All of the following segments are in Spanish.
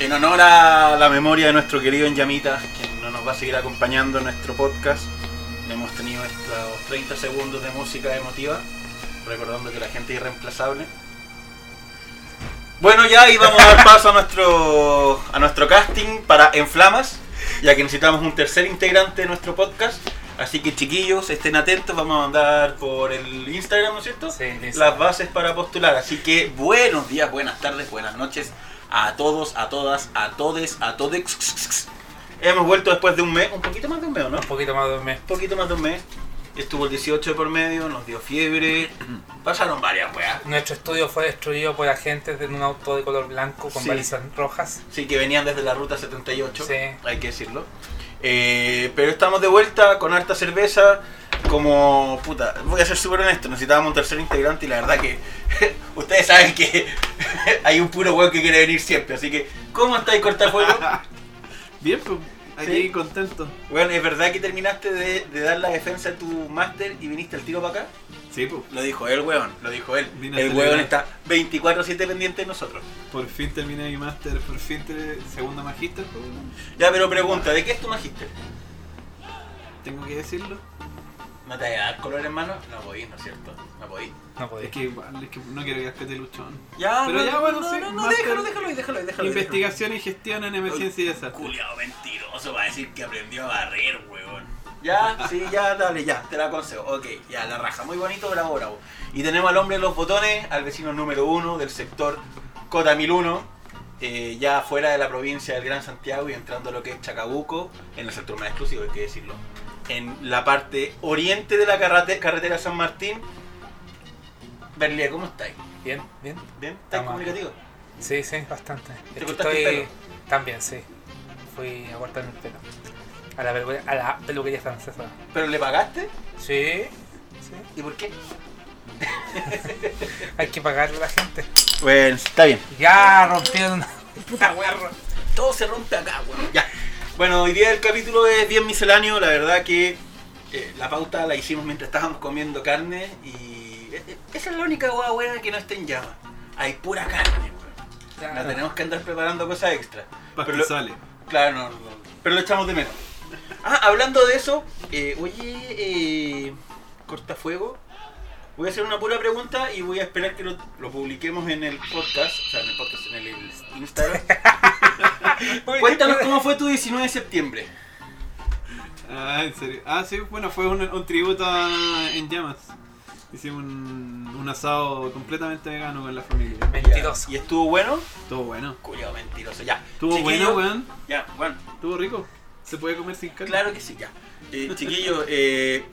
En honor a la memoria de nuestro querido Enyamita, quien no nos va a seguir acompañando en nuestro podcast, hemos tenido estos 30 segundos de música emotiva, recordando que la gente es irreemplazable. Bueno, ya y vamos a dar paso a nuestro, a nuestro casting para En Flamas, ya que necesitamos un tercer integrante de nuestro podcast. Así que chiquillos, estén atentos, vamos a mandar por el Instagram, ¿no es cierto? Sí. Las bases para postular. Así que buenos días, buenas tardes, buenas noches a todos, a todas, a todes, a todes. Hemos vuelto después de un mes, un poquito más de un mes, ¿o ¿no? Un poquito más de un mes. Un poquito más de un mes. Estuvo el 18 de por medio, nos dio fiebre. Pasaron varias weas. Nuestro estudio fue destruido por agentes en un auto de color blanco con Sí. balizas rojas. Sí, que venían desde la ruta 78, Sí. hay que decirlo. Eh, pero estamos de vuelta con harta cerveza. Como, puta, voy a ser súper honesto, necesitábamos un tercer integrante y la verdad que ustedes saben que hay un puro huevo que quiere venir siempre. Así que, ¿cómo estáis, Cortafuego? Bien, pues, aquí Sí. contento. Bueno, ¿es verdad que terminaste de, de dar la defensa de tu máster y viniste al tiro para acá? Sí, pues, Lo dijo él, weón, lo dijo él. A El weón está 24-7 pendiente de nosotros. por fin terminé mi máster, por fin te- segunda magíster, pues, Ya, pero pregunta, ¿de qué es tu magíster? tengo que decirlo. ¿No te vas a dar color en mano? No podís, ¿no es cierto? No podís. No podía. Es que igual, es que no quiero que casquete luchón. Ya, Pero no, ya, bueno, no, sí, no, déjalo, déjalo ahí, déjalo ahí, déjalo Investigación y gestión en emergencia y desastre. Culeado mentiroso va a decir que aprendió a barrer, weón. Ya, sí, ya, dale, ya, te la aconsejo. Ok, ya, la raja, muy bonito, bravo, bravo. Y tenemos al hombre de los botones, al vecino número uno del sector Cota 1001, eh, ya fuera de la provincia del Gran Santiago y entrando a lo que es Chacabuco, en el sector más exclusivo, hay que decirlo. En la parte oriente de la carrete- carretera San Martín. Berlía, ¿cómo estáis? Bien, bien. ¿Bien? ¿Estáis Estamos- comunicativos? Sí, sí, bastante. ¿Te Es que cortaste el pelo? También, sí. Fui a cortarme el pelo. A la, peluquería- a la peluquería francesa. ¿Pero le pagaste? Sí, sí. ¿Y por qué? Hay que pagarle a la gente. Bueno, está bien. Ya rompieron. Puta ro- Todo se rompe acá, weón. Ya. Bueno, hoy día el capítulo es bien misceláneo. La verdad que eh, la pauta la hicimos mientras estábamos comiendo carne y eh, eh, esa es la única hueá buena que no está en llama. Hay pura carne, weón. No tenemos que andar preparando cosas extra. Pero lo- Pastizales. Claro, no, no, pero lo echamos de menos. Ah, hablando de eso, eh, oye, eh, Cortafuego, voy a hacer una pura pregunta y voy a esperar que lo, lo publiquemos en el podcast, o sea, en el podcast, en el, el Instagram. Cuéntanos cómo fue tu 19 de septiembre. Ah, en serio. Ah, sí, bueno, fue un, un tributo a En Llamas. Hicimos un, un asado completamente vegano con la familia. Mentiroso. ¿Y estuvo bueno? Estuvo bueno. Culiao mentiroso, ya. Estuvo Chiquillo, bueno, weón. Ya, bueno, Estuvo rico. ¿Se puede comer sin carne? claro que sí, ya. Eh, chiquillos, eh,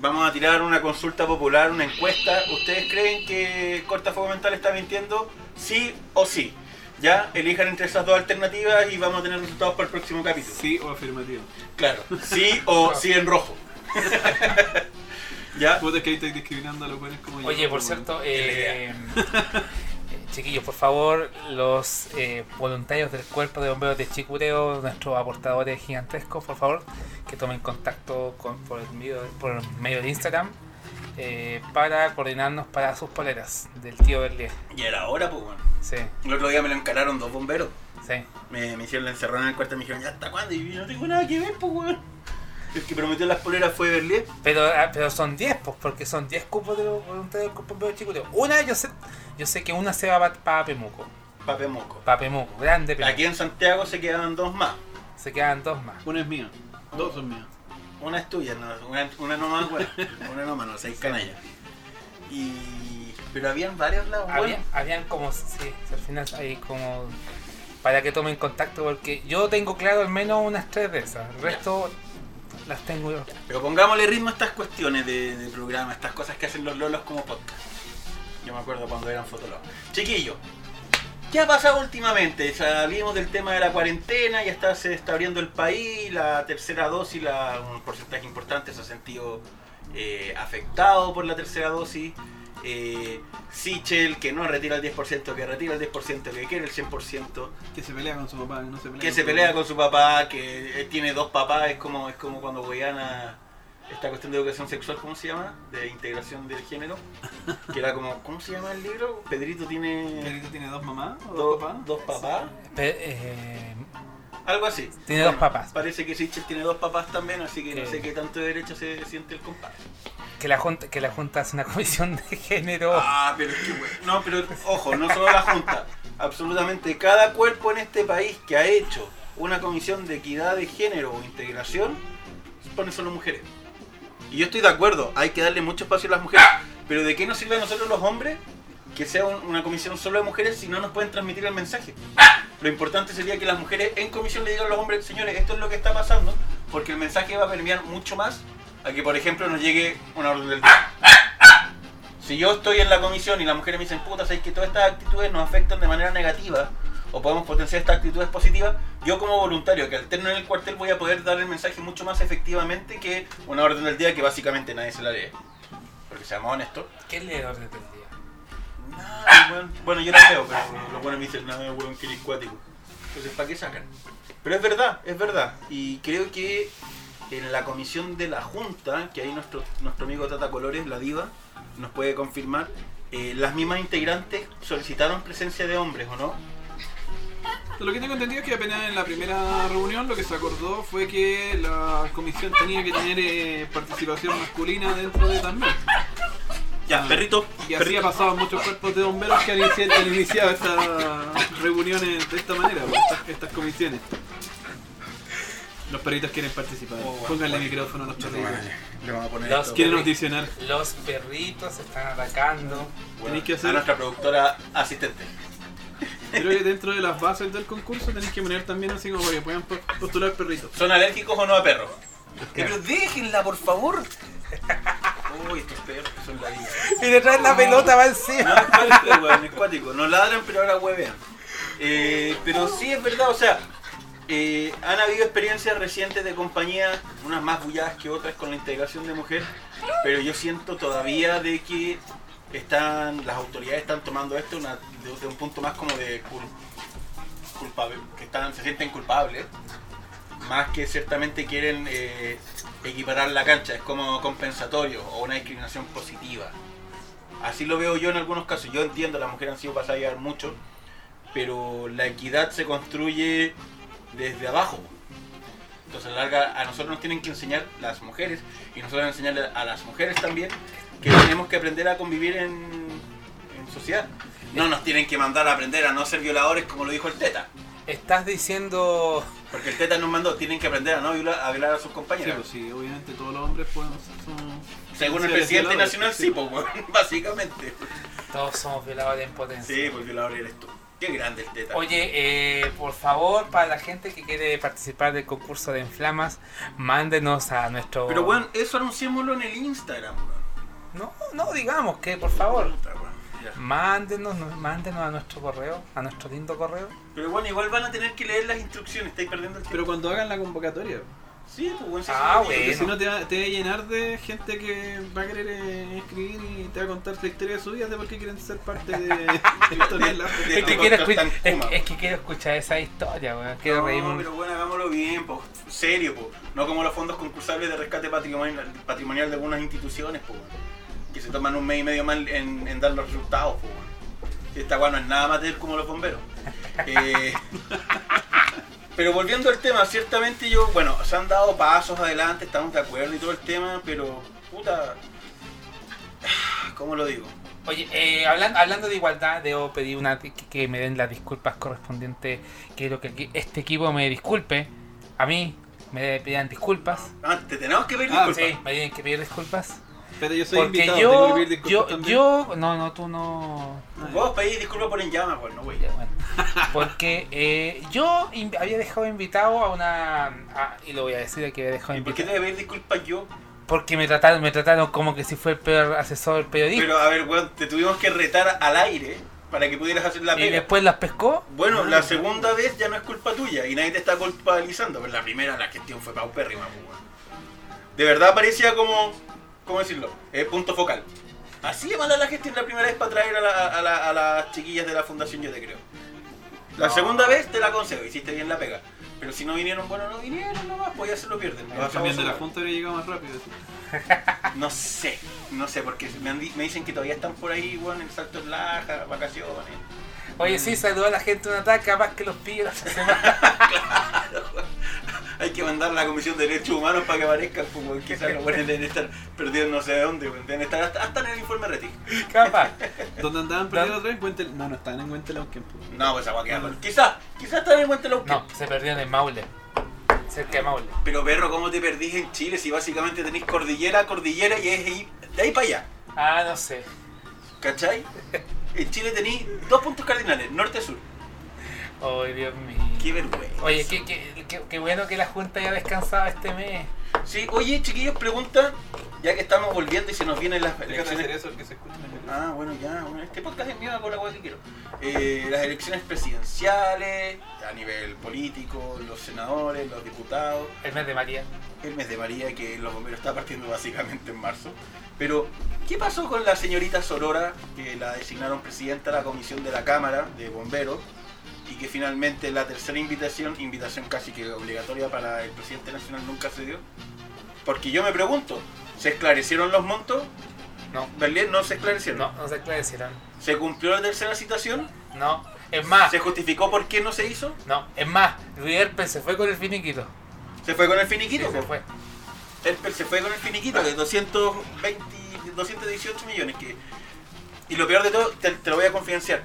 vamos a tirar una consulta popular, una encuesta. ¿Ustedes creen que Cortafuego Mental está mintiendo? ¿Sí o sí? Ya, elijan entre esas dos alternativas y vamos a tener resultados para el próximo capítulo. Sí o afirmativo. Claro, sí o sí en rojo. ¿Ya? Puta, que ahí estoy discriminando a los buenos como yo. Oye, por cierto, eh, chiquillos, por favor, los eh, voluntarios del Cuerpo de Bomberos de Chicureo, nuestros aportadores gigantescos, por favor, que tomen contacto con, por, el medio, por el medio de Instagram eh, para coordinarnos para sus poleras del tío Berlier. Y era hora, pues bueno. Sí, El otro día me lo encararon dos bomberos. sí. Me, me hicieron la encerrona en el cuarto y me dijeron, ¿ya hasta cuándo? Y yo no tengo nada que ver, pues weón. El que prometió las poleras fue Berlier. Pero, ah, pero son 10, pues, porque son 10 cupos de los voluntarios del Cuerpo de Bomberos de Chicureo. Una, yo sé, yo sé que una se va para Pemuco. Pape Moco. Para Pemuco, grande Pemuco. Aquí en Santiago se quedan dos más. Se quedan dos más. Una es mía. Dos son mías. Una es tuya, no, una, una nomás, weón. Una nomás, no, seis canallas. Y... Pero habían varios lados, Había- bueno. habían como, sí, al final hay como para que tomen contacto porque yo tengo claro al menos unas tres de esas, el resto las tengo yo. Pero pongámosle ritmo a estas cuestiones de, de programa, estas cosas que hacen los lolos como podcast. Yo me acuerdo cuando eran fotólogos. Chiquillo, ¿qué ha pasado últimamente? Salimos del tema de la cuarentena, ya está, se está abriendo el país, la tercera dosis, la, un porcentaje importante se ha sentido eh, afectado por la tercera dosis. Eh, Sichel, que no retira el 10%, que retira el 10%, que quiere el 100%. Que se pelea con su papá, que no se pelea que con se pelea papá. con su papá, que eh, tiene dos papás, es como, es como cuando Guayana esta cuestión de educación sexual, ¿cómo se llama? De integración del género. Que era como, ¿cómo se llama el libro? Pedrito tiene ¿Pedrito tiene dos mamás o do- dos papás? dos papás. Pe- eh, Algo así. Tiene dos papás. Parece que Sichel tiene dos papás también, así que no sé qué tanto de derecha se siente el compadre. que, la junta, que la Junta hace una comisión de género. Ah, pero que bueno. No, pero ojo, no solo la Junta. Absolutamente cada cuerpo en este país que ha hecho una comisión de equidad de género o integración pone solo mujeres. Y yo estoy de acuerdo, hay que darle mucho espacio a las mujeres. Pero ¿de qué nos sirve a nosotros los hombres que sea un- una comisión solo de mujeres si no nos pueden transmitir el mensaje? Lo importante sería que las mujeres en comisión le digan a los hombres, señores, esto es lo que está pasando, porque el mensaje va a permear mucho más a que, por ejemplo, nos llegue una orden del día. Si yo estoy en la comisión y las mujeres me dicen, puta, sabes que todas estas actitudes nos afectan de manera negativa, o podemos potenciar estas actitudes positivas, yo como voluntario que alterno en el cuartel voy a poder dar el mensaje mucho más efectivamente que una orden del día que básicamente nadie se la lee. Porque seamos honestos. ¿Qué lee el orden del día? Nada. Bueno, yo la leo, pero los buenos me dicen, nada, weón, que cuático. Entonces, ¿para qué sacan? Pero es verdad, es verdad. Y creo que en la comisión de la Junta, que ahí nuestro, nuestro amigo Tata Colores, la diva, nos puede confirmar, eh, las mismas integrantes solicitaron presencia de hombres, ¿o no? Lo que tengo entendido es que apenas en la primera reunión lo que se acordó fue que la comisión tenía que tener eh, participación masculina dentro de también. Ya, Ah. perrito. Y así ha pasado en muchos cuerpos de bomberos que han iniciado, han iniciado estas reuniones de esta manera, pues, estas, estas comisiones. Los perritos quieren participar. Oh, bueno, Pónganle bueno. micrófono a los perritos. Le vamos a poner Los esto. Quieren audicionar. Los perritos se están atacando. Bueno, tenéis que A nuestra productora asistente. Creo que dentro de las bases del concurso tenéis que poner también así como para que puedan po- postular perritos. ¿Son alérgicos o no a perros? Pero déjenla, por favor. Uy, estos perros que son la vida. Y detrás la pelota va encima. No, es cuático, weón, es cuático. No ladran, pero ahora huevean. Eh, pero sí es verdad, o sea, eh, han habido experiencias recientes de compañías, unas más bulladas que otras con la integración de mujer, pero yo siento todavía de que están las autoridades están tomando esto de, un punto más como de cul- culpable, que están, se sienten culpables, más que ciertamente quieren eh, equiparar la cancha, es como compensatorio o una discriminación positiva. Así lo veo yo en algunos casos. Yo entiendo, las mujeres han sido pasadas a llevar mucho, pero la equidad se construye desde abajo. Entonces, a a nosotros nos tienen que enseñar las mujeres y nosotros enseñarle a las mujeres también que tenemos que aprender a convivir en, en sociedad. No nos tienen que mandar a aprender a no ser violadores como lo dijo el Teta. Estás diciendo. Porque el Teta nos mandó, tienen que aprender a no violar a, violar a sus Sí, compañeros. pues sí, obviamente todos los hombres pueden ser son- Según el presidente nacional, sí, pues, básicamente. Todos somos violadores en potencia. Sí, pues violador eres tú. Qué grande el Teta. Oye, eh, por favor, para la gente que quiere participar del concurso de Inflamas, mándenos a nuestro. Pero bueno, eso anunciémoslo en el Instagram, weón. No, no digamos que, por favor. Ya. Mándenos, no- mándenos a nuestro correo, a nuestro lindo correo. Pero bueno, igual van a tener que leer las instrucciones, estáis perdiendo el tiempo. Pero cuando hagan la convocatoria. sí, pues bueno, Ah, bueno. Porque si no te va, te va a llenar de gente que va a querer eh, escribir y te va a contar la historia de su vida de por qué quieren ser parte de esta historia de la- De Es que, quiero podcast escu- tan es, kuma. es que quiero escuchar esa historia, weón. Quiero no, reírme. pero bueno, hagámoslo bien, pues, serio, pues. No como los fondos concursables de rescate patrimonial, patrimonial de algunas instituciones, pues, que se toman un mes y medio más en, en dar los resultados, pues. Esta weá no es nada amateur como los bomberos. Eh, pero volviendo al tema, ciertamente yo, bueno, se han dado pasos adelante, estamos de acuerdo y todo el tema, pero, puta, ¿cómo lo digo? Oye, eh, hablan- hablando de igualdad, debo pedir una que, que me den las disculpas correspondientes. Quiero que este equipo me disculpe. A mí me pidan disculpas. Ah, te tenemos que pedir Ah, disculpas. Sí, me tienen que pedir disculpas. Pero yo soy Porque invitado, tengo que yo, pedir disculpas yo, también. yo, no, no, tú no. Vos pedís disculpas por en llama, pues no, güey. Ya, bueno. Porque eh, yo in- había dejado invitado a una. a- y lo voy a decir que había dejado ¿Y por qué te invitado. voy a pedir disculpas yo? Porque me trataron, me trataron como que si fuera el peor asesor periodista. Pero a ver, weón, te tuvimos que retar al aire para que pudieras hacer la y pega. después las pescó. Bueno, la segunda vez ya no es culpa tuya y nadie te está culpabilizando, pero la primera la gestión fue paupérrima, pues, weón. De verdad parecía como, ¿cómo decirlo? Eh, punto focal. Así de mala la gestión la primera vez para traer a, la- a la- a las chiquillas de la fundación, yo te creo. La No. segunda vez te la concedo, hiciste bien la pega. Pero si no vinieron, bueno, no vinieron nomás, pues ya se lo pierden. Dejamos También de la. Junta habría llegado más rápido. No sé, no sé, porque me, han di- me dicen que todavía están por ahí, bueno, en Salto en Laja, vacaciones. Oye, sí, saludó a la gente de un ataque, capaz que los la semana. Hay que mandar a la Comisión de Derechos Humanos para que aparezcan, pues, porque quizás los buenos deben estar perdidos no sé de dónde, pues, deben estar hasta, hasta en el informe Reti. Capaz. ¿Dónde andaban perdidos otra vez? No, no estaban en Huentelauquen. po. No, pues agua queda. Quizás, quizás están en Huentelauquen. No, se perdieron en Maule. Cerca de Maule. Pero perro, ¿cómo te perdís en Chile si básicamente tenéis cordillera, cordillera y es ahí, de ahí para allá? Ah, no sé. ¿Cachai? En Chile tenéis dos puntos cardinales, norte-sur. Ay, Dios mío. Qué vergüenza. Oye, qué, qué, qué, qué bueno que la Junta haya descansado este mes. Sí, oye, chiquillos, pregunta, ya que estamos volviendo y se nos vienen las elecciones. eso, que se el- Ah, bueno, ya, bueno, este podcast es mío, hago la hueá que quiero. Eh, las elecciones presidenciales, a nivel político, los senadores, los diputados, El mes de María. el mes de María, que los bomberos está partiendo básicamente en marzo. Pero, ¿qué pasó con la señorita Sorora, que la designaron presidenta de la comisión de la Cámara de Bomberos? Y que finalmente la tercera invitación, invitación casi que obligatoria para el presidente nacional, nunca se dio. Porque yo me pregunto, ¿se esclarecieron los montos? No, Berlín no se esclarecieron. no, no se esclarecieron. ¿Se cumplió la tercera citación? No, es más, ¿Se justificó por qué no se hizo? no, es más, Rierpe se fue con el finiquito. ¿Se fue con el Sí, finiquito? se fue. Él se fue con el finiquito de 220, 218 millones. Que, y lo peor de todo, te, te lo voy a confidenciar.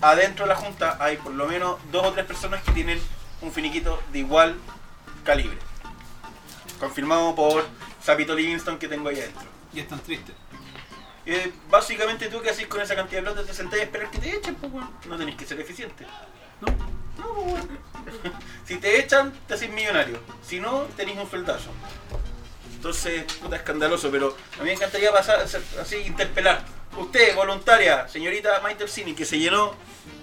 Adentro de la Junta hay por lo menos dos o tres personas que tienen un finiquito de igual calibre. Confirmado por Sapito Livingston que tengo ahí adentro. Y están tristes. Eh, básicamente tú que haces con esa cantidad de plata te sentás a esperar que te echen, pues weón. no tenés que ser eficiente. ¿No? No, pues, weón. Si te echan, te haces millonario. Si no, tenés un sueldazo. Entonces, puta escandaloso, pero a mí me encantaría pasar así, interpelar. Usted, voluntaria, señorita Maite que se llenó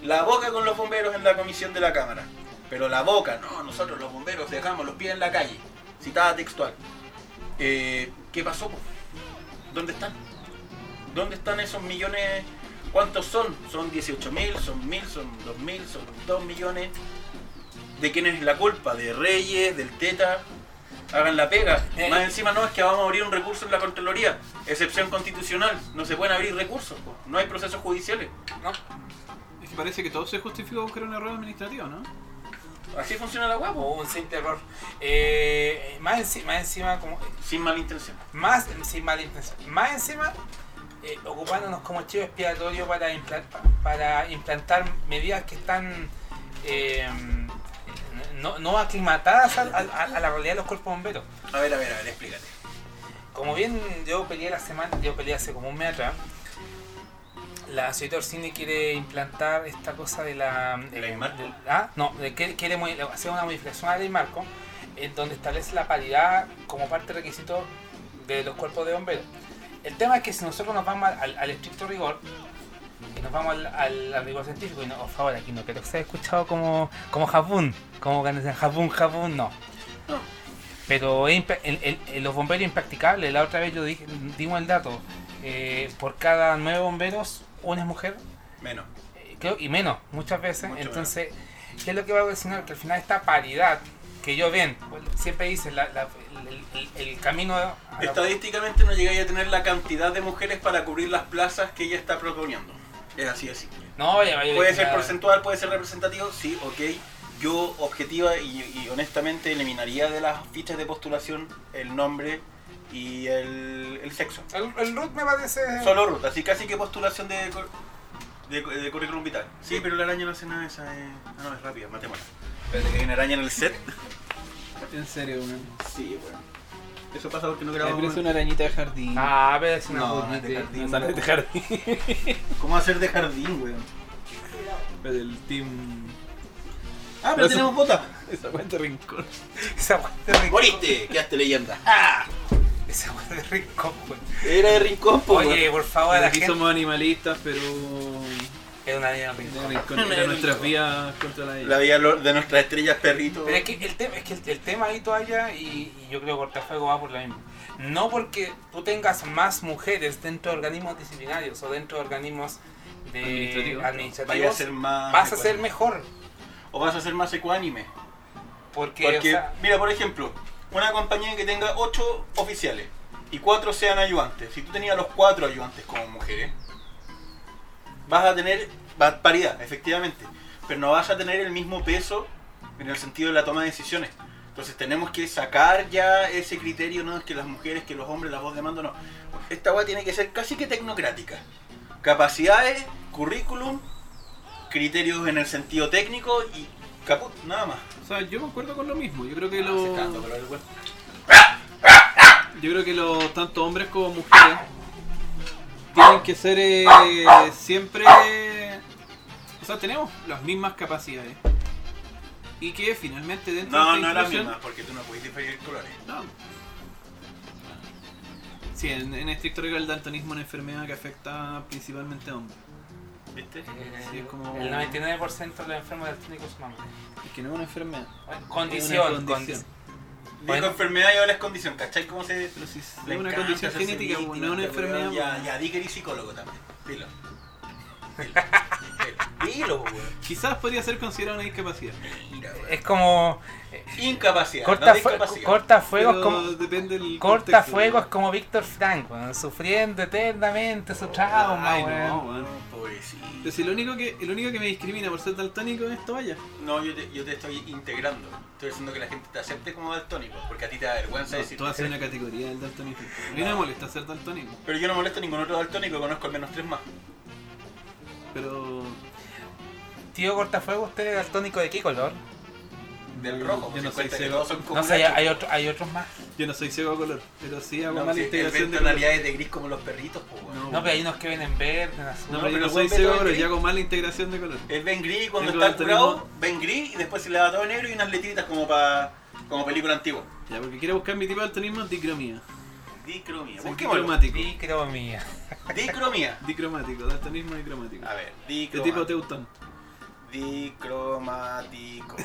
la boca con los bomberos en la comisión de la Cámara. Pero la boca, no, nosotros los bomberos dejamos los pies en la calle. Citada textual. Eh, ¿Qué pasó? ¿Dónde están? ¿Dónde están esos millones? ¿Cuántos son? ¿Son 18 mil? ¿Son mil? ¿Son dos mil? ¿Son dos millones? ¿De quién es la culpa? ¿De Reyes? ¿Del Teta? Hagan la pega. Eh. Más encima no es que vamos a abrir un recurso en la Contraloría. Excepción constitucional. No se pueden abrir recursos. po. No hay procesos judiciales. No, Es que parece que todo se justifica buscar un error administrativo, ¿no? Así funciona la guapo. hubo un simple error. Eh, más, enci- más encima, como, Sin mala intención. más sin mala intención. Más encima, eh, ocupándonos como chivo expiatorio para, impla- para implantar medidas que están eh, no, no aclimatadas a, a- a la realidad de los cuerpos bomberos. A ver, a ver, a ver, explícate. Como bien yo peleé la semana, yo peleé hace como un mes atrás, la señorita Orsini quiere implantar esta cosa de la... ¿De la marco? del- ah, no, de quiere hacer una modificación a la ley marco, en donde establece la paridad como parte requisito de los cuerpos de bomberos. El tema es que si nosotros nos vamos al, al estricto rigor, y nos vamos al, al- al rigor científico, y no, por favor, aquí no quiero que sea escuchado como, como Japón, como que dicen Japón, Japón, no. Pero el- el- el- los bomberos impracticables, la otra vez yo dije, dimos el dato, eh, por cada nueve bomberos, una es mujer, Menos. eh, creo, y menos, muchas veces. Mucho Entonces, ¿qué es lo que va a ocasionar? Que al final esta paridad que yo ven, pues, siempre dice la- la- el, camino la- Estadísticamente no llegáis a tener la cantidad de mujeres para cubrir las plazas que ella está proponiendo. Es así de simple. No, ya vaya Puede ser porcentual, puede ser representativo, sí, ok. Yo objetiva y, y honestamente eliminaría de las fichas de postulación el nombre y el, el sexo. El, el root me parece. Solo ruta, así casi que postulación de, de, de currículum vital. Sí, pero la araña no hace nada, esa es... Ah, no, es rápida, matémosla. Espérate que hay una araña en el set. En serio, weón. Sí, bueno. Eso pasa porque no Me grabamos... parece una arañita de jardín. Ah, pero es una No, es de jardín. No sale de jardín. ¿Cómo hacer de jardín, weón? Pero del team. Ah, pero tenemos bota. Esa cuenta rincón. Esa weá de rincón. ¡Moriste! Quedaste leyenda. ¡Ah! Esa weá de rincón, weón. Era de rincón, po, Oye, por favor, a la Aquí gente. somos animalistas, pero. Es una rincón. rincón. Era nuestras vías contra la La vida lo- de nuestras estrellas perrito. Pero es que el tema, es que el, el tema ahí todavía, y, y yo creo que Cortafuego va por lo mismo. No porque tú tengas más mujeres dentro de organismos disciplinarios o dentro de organismos de Administrativos. administrativos, Vaya a ser más. vas a ser mejor. O vas a ser más ecuánime. Porque, Porque, o sea, mira, por ejemplo, una compañía que tenga 8 oficiales y 4 sean ayudantes. Si tú tenías los 4 ayudantes como mujeres, vas a tener paridad, efectivamente. Pero no vas a tener el mismo peso en el sentido de la toma de decisiones. Entonces tenemos que sacar ya ese criterio, no es que las mujeres, que los hombres, la voz de mando, no. Esta weá tiene que ser casi que tecnocrática. Capacidades, currículum, criterios en el sentido técnico y caput, nada más. O sea, yo concuerdo con lo mismo. Yo creo que Ah, los. Yo creo que los tanto hombres como mujeres tienen que ser eh, siempre. O sea, tenemos las mismas capacidades. Y que finalmente dentro No, de no esta es la inclusión- misma, porque tú no puedes diferir colores. No. Sí, en, en estricto rigor el daltonismo es una enfermedad que afecta principalmente a hombres. ¿Viste? eh, Sí, es como- el 99% de los enfermos daltónicos son hombres. Es que no es una enfermedad. Condición, Es una condición. condi- Dijo Bueno. enfermedad y ahora es condición, ¿cachai? ¿Cómo se.? Pero si es una encanta condición genética, víctima, no una enfermedad. Ya, weón. ya, di que eres psicólogo también. Dilo. Dilo. Weón. Quizás podría ser considerada una discapacidad. Mira, weón. Es como. eh, Incapacidad. corta, no fue- corta fuegos Pero como. depende del Corta contexto, fuegos weón. como Víctor Frank, weón, sufriendo eternamente su trauma, Ay, no, weón. weón. Pobrecito. Si lo único que, el único que me discrimina por ser daltónico es toalla. No, yo te, yo te estoy integrando. Estoy haciendo que la gente te acepte como daltónico, porque a ti te da vergüenza decir. Tú haces una categoría del daltonismo. A mí no me molesta ser daltónico. Pero yo no molesto a ningún otro daltónico, conozco al menos tres más. Pero Tío Cortafuegos, ¿usted es daltónico de qué color? Del rojo, yo no se soy ciego. todos son como No sé, hay, otro- hay otros más. yo no soy ciego a color. Pero sí hago No, mala integración de color. tonalidades de gris como los perritos, pues. No. No, pero hay unos que vienen verde, en azul. No, No, pero yo no soy ciego a todo color, yo hago mala integración de color. Él ve en gris cuando está curado, ve en gris y después se le da todo negro y unas letritas como para como película antigua. Ya, porque quiero buscar mi tipo de daltonismo, dicromía. Dicromía. Busquémoslo. dicromático. Dicromía. Dicromía. Dicromático, daltonismo dicromático. A ver, De dicromático. tipo teutón. Dicromático.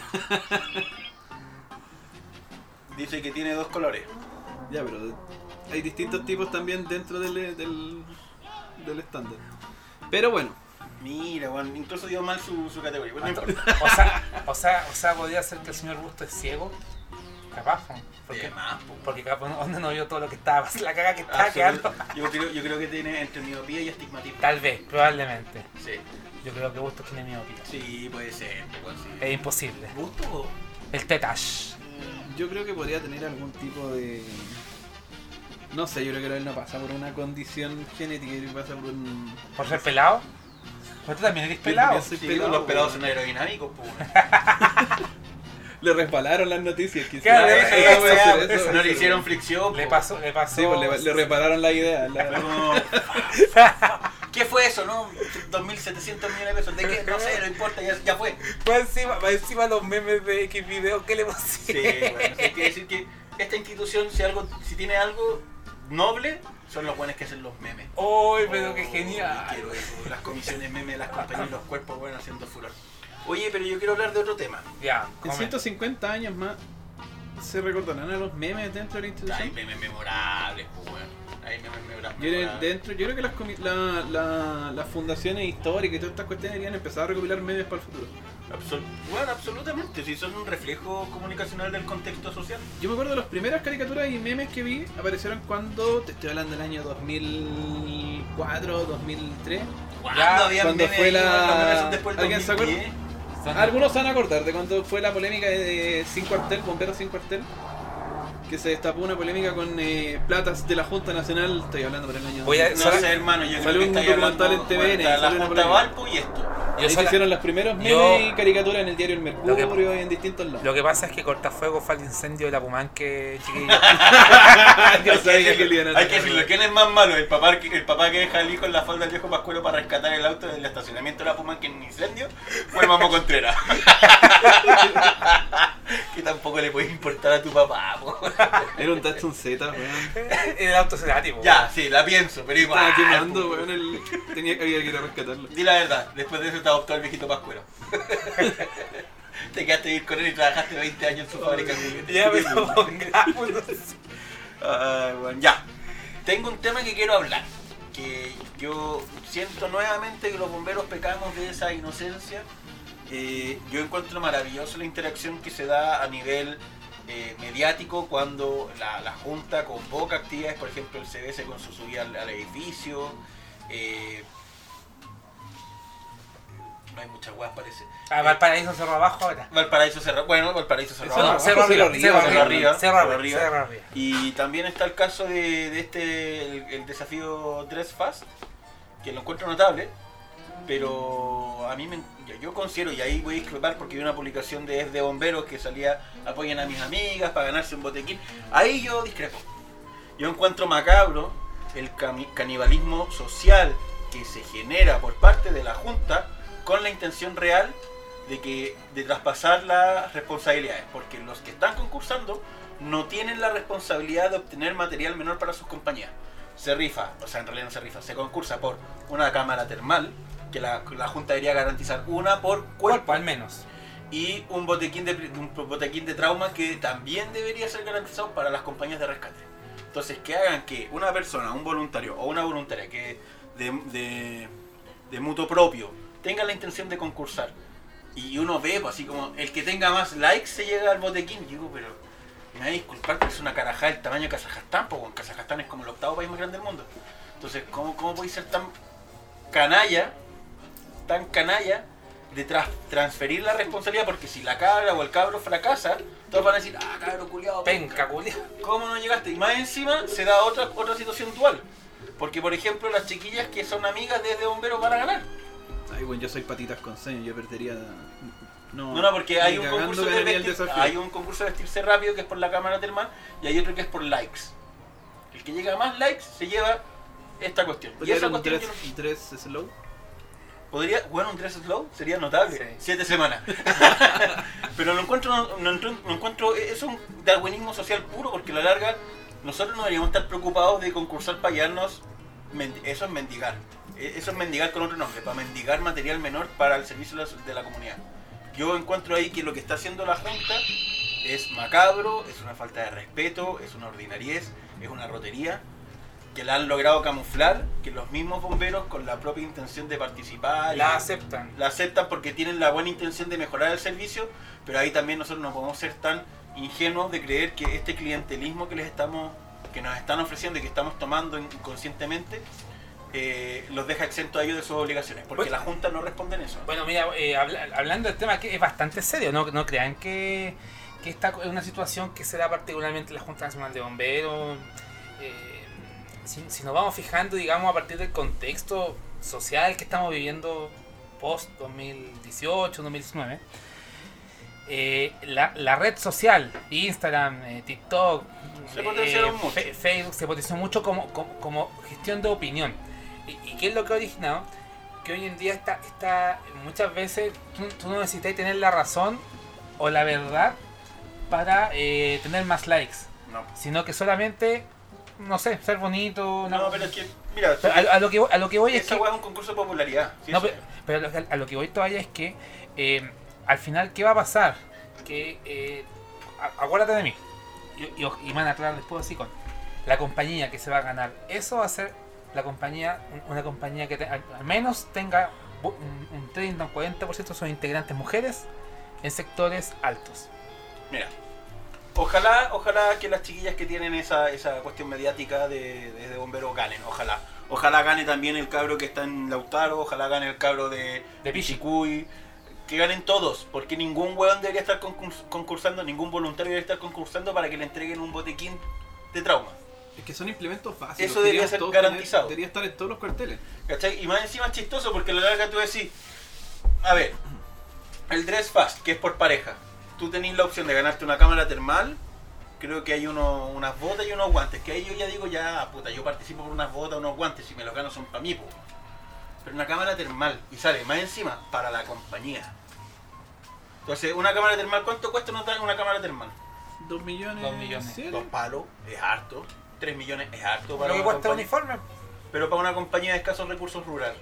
Dice que tiene dos colores. Ya, pero hay distintos tipos también dentro del, del, del estándar. Pero bueno, Mira, bueno, incluso dio mal su, su categoría. Bueno, no O importa. sea, o sea, o sea, podría ser que el señor Busto es ciego. Capaz, po, porque, más, po. porque capaz donde no vio todo lo que estaba, la caga que estaba quedando. Yo creo, yo creo que tiene entre miopía y astigmatismo. Tal vez, probablemente. Sí, Yo creo que Busto tiene miopía. sí, puede ser. pues. Es imposible. ¿Gusto o? El tetash. yo creo que podría tener algún tipo de. No sé, yo creo que él no pasa por una condición genética, que pasa por un. ¿Por ser pelado? Pero tú también eres Yo pelado. Soy Sí, pelado, los pelados son aerodinámicos, pues. Le resbalaron las noticias. quizás. Claro, Ah, eso, eso, eso, eso, eso, eso, No eso. le hicieron fricción. Le pasó, le pasó. Sí, pues le, le repararon la idea. La- ¿Qué fue eso, no? 2.700 millones de pesos. ¿De qué? No sé, no importa, ya, ya fue. Va encima, va encima los memes de X video, ¿qué le Sí, pusieron? bueno, hay que decir que esta institución, si algo, si tiene algo noble, son los buenos que hacen los memes. ¡Uy, pero qué Oh, genial! quiero eso, Las comisiones memes, las compañías y los cuerpos, bueno, haciendo furor. Oye, pero yo quiero hablar de otro tema. Ya, En come. 150 años más se recordarán a los memes dentro de la Hay institución. memes memorables, pues, bueno. Hay memes memora- Yo, memorables. dentro, yo creo que las, comi- la- la- las fundaciones históricas y todas estas cuestiones deberían empezar a recopilar memes para el futuro. Absol- bueno, absolutamente, si son un reflejo comunicacional del contexto social. Yo me acuerdo de las primeras caricaturas y memes que vi aparecieron cuando, te estoy hablando del año 2004, 2003. ¿Cuándo Ya, había cuando memes fue la- después del ¿Alguien se acuerda? 2010. Son- Algunos se van a acordar de cuando fue la polémica de Sin Cuartel, Bomberos Sin Cuartel. Que se destapó una polémica con eh, platas de la Junta Nacional. Estoy hablando para el año. Voy a- No sé, hermano, yo creo salió que un estáis documental hablando- en TVN, la Junta. Valpo y esto. Yo Ahí se hicieron los primeros memes Yo- y caricaturas en el diario El Mercurio que- y en distintos lados. Lo que pasa es que Cortafuego fue al incendio de la Pumanque, chiquillo. Yo Hay que sabía que decirlo, le iban a hay que decirlo, ¿quién es más malo? ¿El papá, que- ¿El papá que deja al hijo en la falda del viejo pascuero para rescatar el auto del estacionamiento de la Puma que en un incendio? ¿O el mamá Contreras? que tampoco le puede importar a tu papá, po. Era un Datsun Z, weón. el auto se da tipo. Ya, sí, la pienso, pero igual. Estaba quemando, weón. El... Tenía que había que ir a rescatarlo. Di la verdad, después de eso te adoptó el viejito pascuero. te quedaste a vivir con él y trabajaste 20 años en su fábrica de juguetes. Ya, pero pongámonos. Ah, bueno, ya. Tengo un tema que quiero hablar. Que yo siento nuevamente que los bomberos pecamos de esa inocencia eh, yo encuentro maravilloso la interacción que se da a nivel eh, mediático cuando la, la Junta convoca actividades, por ejemplo el CBS con su subida al, al edificio. eh, no hay muchas weas parece. Ah, Valparaíso cerró abajo ahora. Valparaíso cerró, bueno, Valparaíso. Cerro abajo. Cerro Cerro arriba, cerro Cerro arriba, cerro cerro cerro. Y también está el caso de, de este, el, el desafío Dress Fast, que lo encuentro notable, pero a mí me, yo, yo considero, y ahí voy a discrepar porque vi una publicación de, de bomberos que salía apoyen a mis amigas para ganarse un botequín, ahí yo discrepo. Yo encuentro macabro el canibalismo social que se genera por parte de la Junta con la intención real de que de traspasar las responsabilidades, porque los que están concursando no tienen la responsabilidad de obtener material menor para sus compañías. Se rifa, o sea, en realidad no se rifa, se concursa por una cámara termal, que la, la Junta debería garantizar una por Cuerpo, cuerpo, al menos. y un botequín de, un botequín de trauma que también debería ser garantizado para las compañías de rescate. Entonces, que hagan que una persona, un voluntario o una voluntaria que de, de, de mutuo propio tenga la intención de concursar y uno ve, pues, así como el que tenga más likes se llega al botequín, digo, pero me va a disculpar que es una carajada del tamaño de Kazajstán, porque Kazajstán es como el octavo país más grande del mundo. Entonces, ¿cómo, cómo podéis ser tan canalla, tan canalla de transferir la responsabilidad? Porque si la cabra o el cabro fracasa, todos van a decir, ah, cabro culiado, Penca, culia. ¿Cómo no llegaste? Y más encima se da otra, otra situación dual. Porque, por ejemplo, las chiquillas que son amigas de, bomberos van a ganar. Ay, bueno, yo soy patitas con señas, yo perdería. No, No, no, porque hay un, concurso de vestir- hay un concurso de vestirse rápido que es por la cámara termal y hay otro que es por likes. El que llega a más likes se lleva esta cuestión. Y ¿Podría esa cuestión no- slow? Podría, bueno, un dress slow sería notable. Sí. Siete semanas. Pero no encuentro, no, no encuentro, encuentro- es un darwinismo social puro porque a la larga nosotros no deberíamos estar preocupados de concursar para hallarnos, eso es mendigar. E- Eso es mendigar con otro nombre, para mendigar material menor para el servicio de la, de la comunidad. Yo encuentro ahí que lo que está haciendo la Junta es macabro, es una falta de respeto, es una ordinariez, es una rotería, que la han logrado camuflar, que los mismos bomberos con la propia intención de participar La aceptan. la aceptan porque tienen la buena intención de mejorar el servicio, pero ahí también nosotros no podemos ser tan ingenuos de creer que este clientelismo que les estamos, que nos están ofreciendo y que estamos tomando inconscientemente, eh, los deja exentos a ellos de sus obligaciones, porque Pues- la Junta no responde en eso. Bueno, mira, eh, habla- hablando del tema que es bastante serio, no, no crean que, que esta es una situación que se da particularmente en la Junta Nacional de Bomberos. eh, si, si nos vamos fijando, digamos, a partir del contexto social que estamos viviendo post 2018, 2019, eh, la, la red social, Instagram, eh, TikTok, Se potenciaron mucho. Fe- Facebook se potenció mucho como, como, como gestión de opinión. ¿Y, y qué es lo que ha originado? Que hoy en día está, está muchas veces tú, tú no necesitas tener la razón o la verdad para eh, tener más likes, No, sino que solamente, no sé, ser bonito. no, pero es que, mira, a, a lo que, voy- a lo que voy es esa que... weá es un concurso de popularidad. No, pero, a lo que voy todavía es que eh, al final, ¿qué va a pasar? Que, eh, acuérdate de mí, y, y, y van a aclarar después así con la compañía que se va a ganar. Eso va a ser la compañía, un- una compañía que te- al, al menos tenga un, un 30 o un 40% son integrantes mujeres en sectores altos. Mira, ojalá, ojalá que las chiquillas que tienen esa, esa cuestión mediática de, de, de bomberos ganen, ojalá. Ojalá gane también el cabro que está en Lautaro, ojalá gane el cabro de, De Pichi. Pichicuy, que ganen todos, porque ningún weón debería estar concurs- concursando, ningún voluntario debería estar concursando para que le entreguen un botequín de trauma. Es que son implementos básicos. Eso debería ser garantizado. debería estar en todos los cuarteles. ¿Cachai? Y más encima es chistoso porque a la larga tú decís, a ver, el Dress Fast, que es por pareja, tú tenés la opción de ganarte una cámara termal, creo que hay uno, unas botas y unos guantes, que ahí yo ya digo, ya, puta, yo participo por unas botas, unos guantes, si me los gano son para mí, po. Pero una cámara termal, y sale más encima, para la compañía. Entonces, una cámara termal, ¿cuánto cuesta una, una cámara termal? Dos millones. Dos millones. ¿sí? Dos palos, es harto. Tres millones es harto para Lo que una cuesta uniforme. Pero para una compañía de escasos recursos rurales,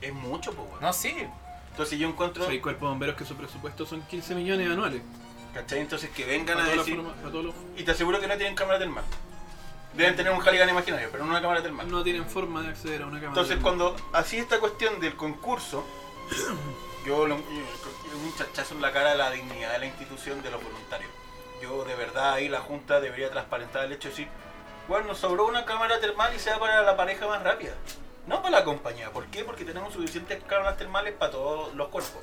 es mucho, pues, No, sí. Entonces yo encuentro, Hay cuerpos de bomberos que su presupuesto son 15 millones anuales. ¿cachai? Entonces que vengan a las decir, los- y te aseguro que no tienen cámara termal. Deben tener un Halligan imaginario, pero no una cámara termal. no tienen forma de acceder a una cámara. Entonces termal. cuando así esta cuestión del concurso, Yo lo- es un chachazo en la cara a la dignidad de la institución de los voluntarios. Yo de verdad ahí la Junta debería transparentar el hecho de decir, bueno, nos sobró una cámara termal y sea para la pareja más rápida. No para la compañía. ¿Por qué? Porque tenemos suficientes cámaras termales para todos los cuerpos.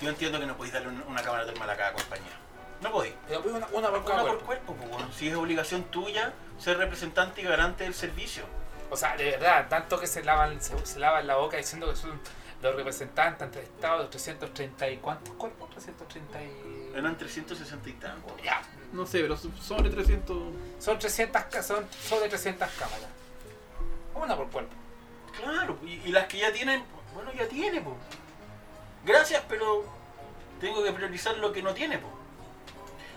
Yo entiendo que no podéis darle un- una cámara termal a cada compañía. No podéis. Pero una, una por cada Una por cuerpo. cuerpo, pues, bueno. si es obligación tuya ser representante y garante del servicio. O sea, de verdad, tanto que se lavan, se, se lavan la boca diciendo que son los representantes ante el Estado de 330 y cuántos cuerpos? 330 y... Eran 360 y tanto. Ya, No sé, pero sobre 300. son 300, ca- son sobre 300 cámaras. Una por cuerpo. Claro, y, las que ya tienen, bueno, ya tiene, pues. Gracias, pero tengo que priorizar lo que no tiene, pues.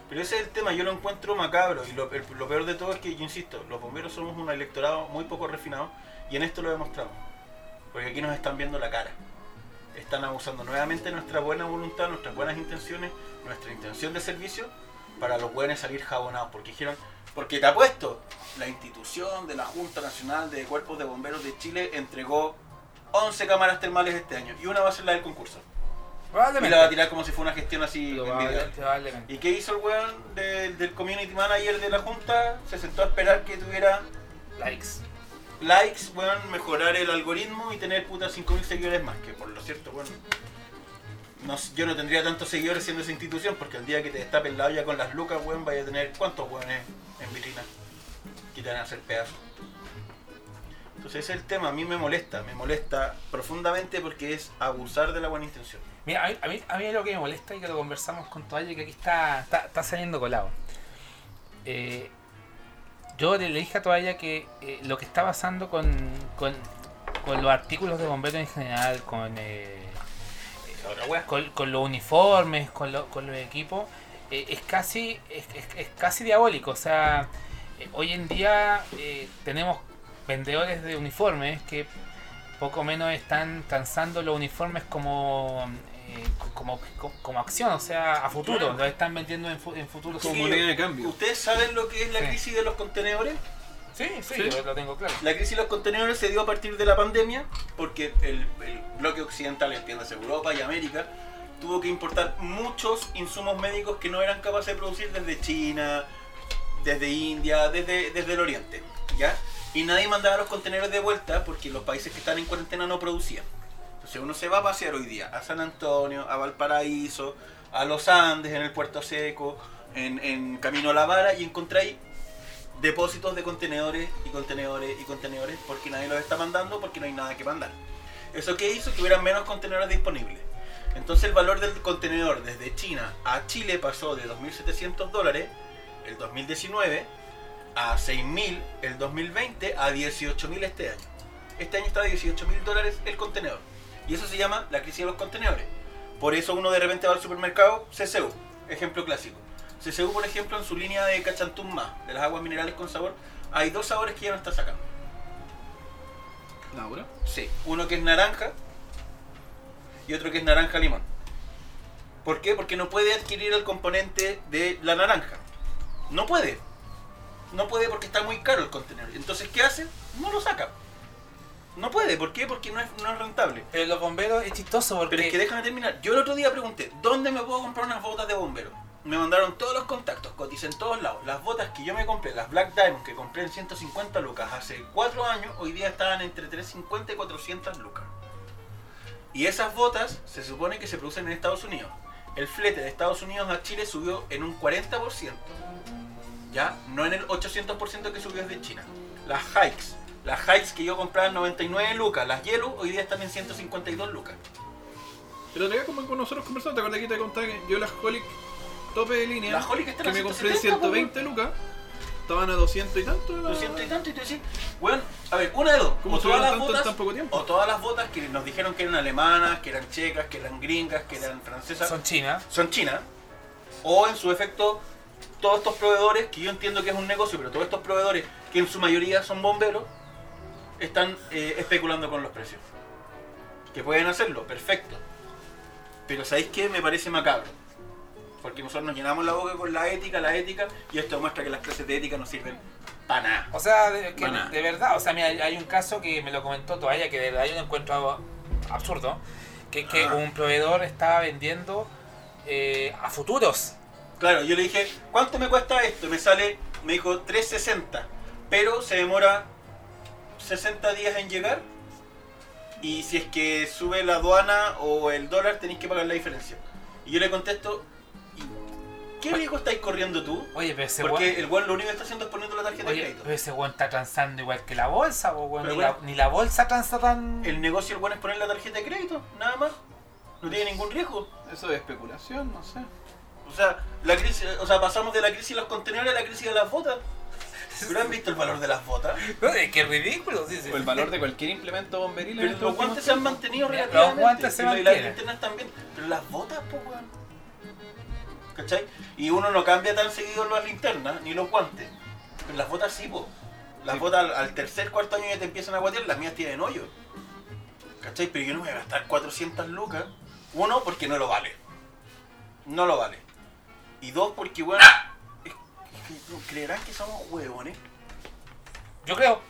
Pero ese es el tema, yo lo encuentro macabro y lo, lo peor de todo es que, yo insisto, los bomberos somos un electorado muy poco refinado y en esto lo demostramos. Porque aquí nos están viendo la cara. Están abusando nuevamente nuestra buena voluntad, nuestras buenas intenciones, nuestra intención de servicio para los buenos salir jabonados. Porque dijeron, porque te apuesto, la institución de la Junta Nacional de Cuerpos de Bomberos de Chile entregó 11 cámaras termales este año y una va a ser la del concurso. Y la va a tirar como si fuera una gestión así. ¿Y qué hizo el weón del, del community manager de la Junta? Se sentó a esperar que tuviera Likes. likes, weón, mejorar el algoritmo y tener puta 5.000 seguidores más. Que por lo cierto, bueno, yo no tendría tantos seguidores siendo esa institución porque el día que te destapen la olla con las lucas, weón, vaya a tener cuántos weones en vitrina que te van a hacer pedazos. Entonces ese es el tema, a mí me molesta, me molesta profundamente porque es abusar de la buena intención. Mira, a mí, a mí, a mí lo que me molesta y que lo conversamos con Toalla, que aquí está, está, está saliendo colado. Eh, yo le, dije a Toalla que eh, lo que está pasando con, con, con los artículos de bomberos en general, con, eh, con, con los uniformes, con, lo- con los equipos, eh, es casi es, es- es casi diabólico. O sea, eh, hoy en día eh, tenemos vendedores de uniformes que poco menos están transando los uniformes como eh, como, como, como acción, o sea, a futuro, Claro. los están vendiendo en, fu- en futuro. Como Sí, moneda de cambio. ¿Ustedes saben lo que es la Sí. crisis de los contenedores? Sí, sí, Sí. yo lo tengo claro. La crisis de los contenedores se dio a partir de la pandemia porque el, el bloque occidental, entiéndase Europa y América, tuvo que importar muchos insumos médicos que no eran capaces de producir desde China, desde India, desde, desde el Oriente. ¿ya? Y nadie mandaba los contenedores de vuelta porque los países que están en cuarentena no producían. Entonces uno se va a pasear hoy día a San Antonio, a Valparaíso, a los Andes, en el Puerto Seco, en, en Camino a la Vara y encontráis depósitos de contenedores y contenedores y contenedores porque nadie los está mandando porque no hay nada que mandar. ¿Eso qué hizo? Que hubieran menos contenedores disponibles. Entonces el valor del contenedor desde China a Chile pasó de 2.700 dólares el 2019 a 6.000 el 2020 a 18.000 este año. Este año está a 18.000 dólares el contenedor. Y eso se llama la crisis de los contenedores. Por eso uno de repente va al supermercado, CCU, ejemplo clásico. CCU, por ejemplo, en su línea de Cachantún más, de las aguas minerales con sabor, hay dos sabores que ya no está sacando. Laura. Sí, uno que es naranja y otro que es naranja limón. ¿Por qué? Porque no puede adquirir el componente de la naranja. No puede. No puede porque está muy caro el contenedor. Entonces, ¿qué hace? No lo saca. No puede. ¿Por qué? Porque no es, no es rentable. Pero los bomberos es chistoso porque Pero es que déjame terminar. Yo el otro día pregunté, ¿dónde me puedo comprar unas botas de bombero? Me mandaron todos los contactos, coticé en todos lados. Las botas que yo me compré, las Black Diamond, que compré en 150 lucas hace 4 años, hoy día estaban entre 350 y 400 lucas. Y esas botas se supone que se producen en Estados Unidos. El flete de Estados Unidos a Chile subió en un 40%. Ya, no en el 800% que subió desde China. Las Hikes, las Hikes que yo compraba en 99 lucas, las Yellow hoy día están en 152 lucas. El otro día como con nosotros conversamos, ¿te acuerdas que te contaba que yo las Holic tope de línea Las Holic están que a me compré en 170, 120 lucas, estaban a 200 y tanto. la- 200 y tanto, y tú decís, bueno, a ver, una de dos. ¿Cómo O todas las tanto botas, tan poco tiempo? o todas las botas que nos dijeron que eran alemanas, que eran checas, que eran gringas, que eran francesas, son chinas. son chinas. O en su efecto, todos estos proveedores, que yo entiendo que es un negocio, pero todos estos proveedores, que en su mayoría son bomberos, están eh, especulando con los precios. Que pueden hacerlo, perfecto. Pero ¿sabéis qué? Me parece macabro. Porque nosotros nos llenamos la boca con la ética, la ética, y esto demuestra que las clases de ética no sirven para nada. O sea, de, que- verdad, o sea, mira, hay un caso que me lo comentó Toalla que de verdad yo lo encuentro absurdo, Que, que Ah. un proveedor estaba vendiendo eh, a futuros. Claro, yo le dije, ¿cuánto me cuesta esto? Me sale, me dijo 360, pero se demora 60 días en llegar. Y si es que sube la aduana o el dólar, tenéis que pagar la diferencia. Y yo le contesto, ¿y ¿qué riesgo estáis corriendo tú? Oye, pero ese Porque el weón lo único que está haciendo es poniendo la tarjeta de crédito. pero ese weón está transando igual que la bolsa, po, weón. Ni, la, bueno. ni la bolsa transa tan. El negocio del weón es poner la tarjeta de crédito, nada más. No tiene ningún riesgo. Eso de especulación, no sé. O sea, la crisis, o sea, pasamos de la crisis de los contenedores a la crisis de las botas. ¿Pero han visto el valor de las botas? No, es que es ridículo, sí, sí. O el valor de cualquier implemento bomberil Pero los guantes se han mantenido Los relativamente. guantes se lo- y las mantienen. linternas también. Pero las botas, pues, weón. ¿Cachai? Y uno no cambia tan seguido las linternas ni los guantes. Pero las botas sí, pues. Las Sí. botas al, al tercer, cuarto año ya te empiezan a guatear, las mías tienen hoyo. ¿Cachai? Pero yo no voy a gastar 400 lucas. Uno, porque no lo vale. No lo vale. Y dos, porque, bueno, es- creerán que somos huevones. Yo creo.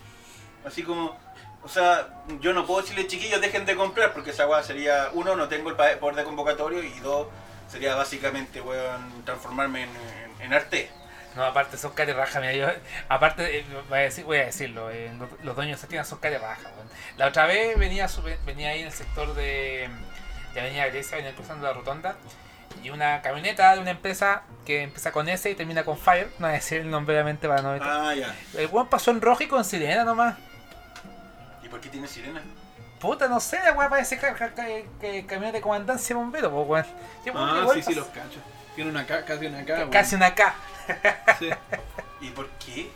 Así como, o sea, yo no puedo decirle chiquillos dejen de comprar porque esa weá sería, uno, no tengo el poder de convocatorio y dos, sería básicamente, weón, transformarme en, en, en arte. No, aparte son raja, mira, yo, aparte, eh, voy a, decir, voy a decirlo, eh, los, dueños de tiendas son raja, weón. La otra vez venía, su- venía ahí en el sector de, de Avenida Grecia, venía cruzando la rotonda, y una camioneta de una empresa que empieza con S y termina con Fire, no voy a decir el nombre obviamente para no. Ah, ya. El weón pasó en rojo y con sirena nomás. ¿Y por qué tiene sirena? Puta, no sé, la weá parece que, que, que camioneta de comandancia bombero, pues weón. Yo, Ah, sí, sí, los cacho. Tiene una K, casi una K. ca- weón. Casi una K. Sí. ¿Y por qué?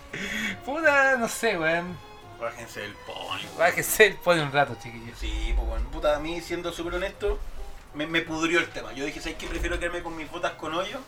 Puta, no sé, weón. Bájense del pony. Va que ser pone un rato, chiquillos. Sí, pues bueno, puta, a mí siendo súper honesto, me, me pudrió el tema. Yo dije, ¿sabes qué? Prefiero quedarme con mis botas con hoyo,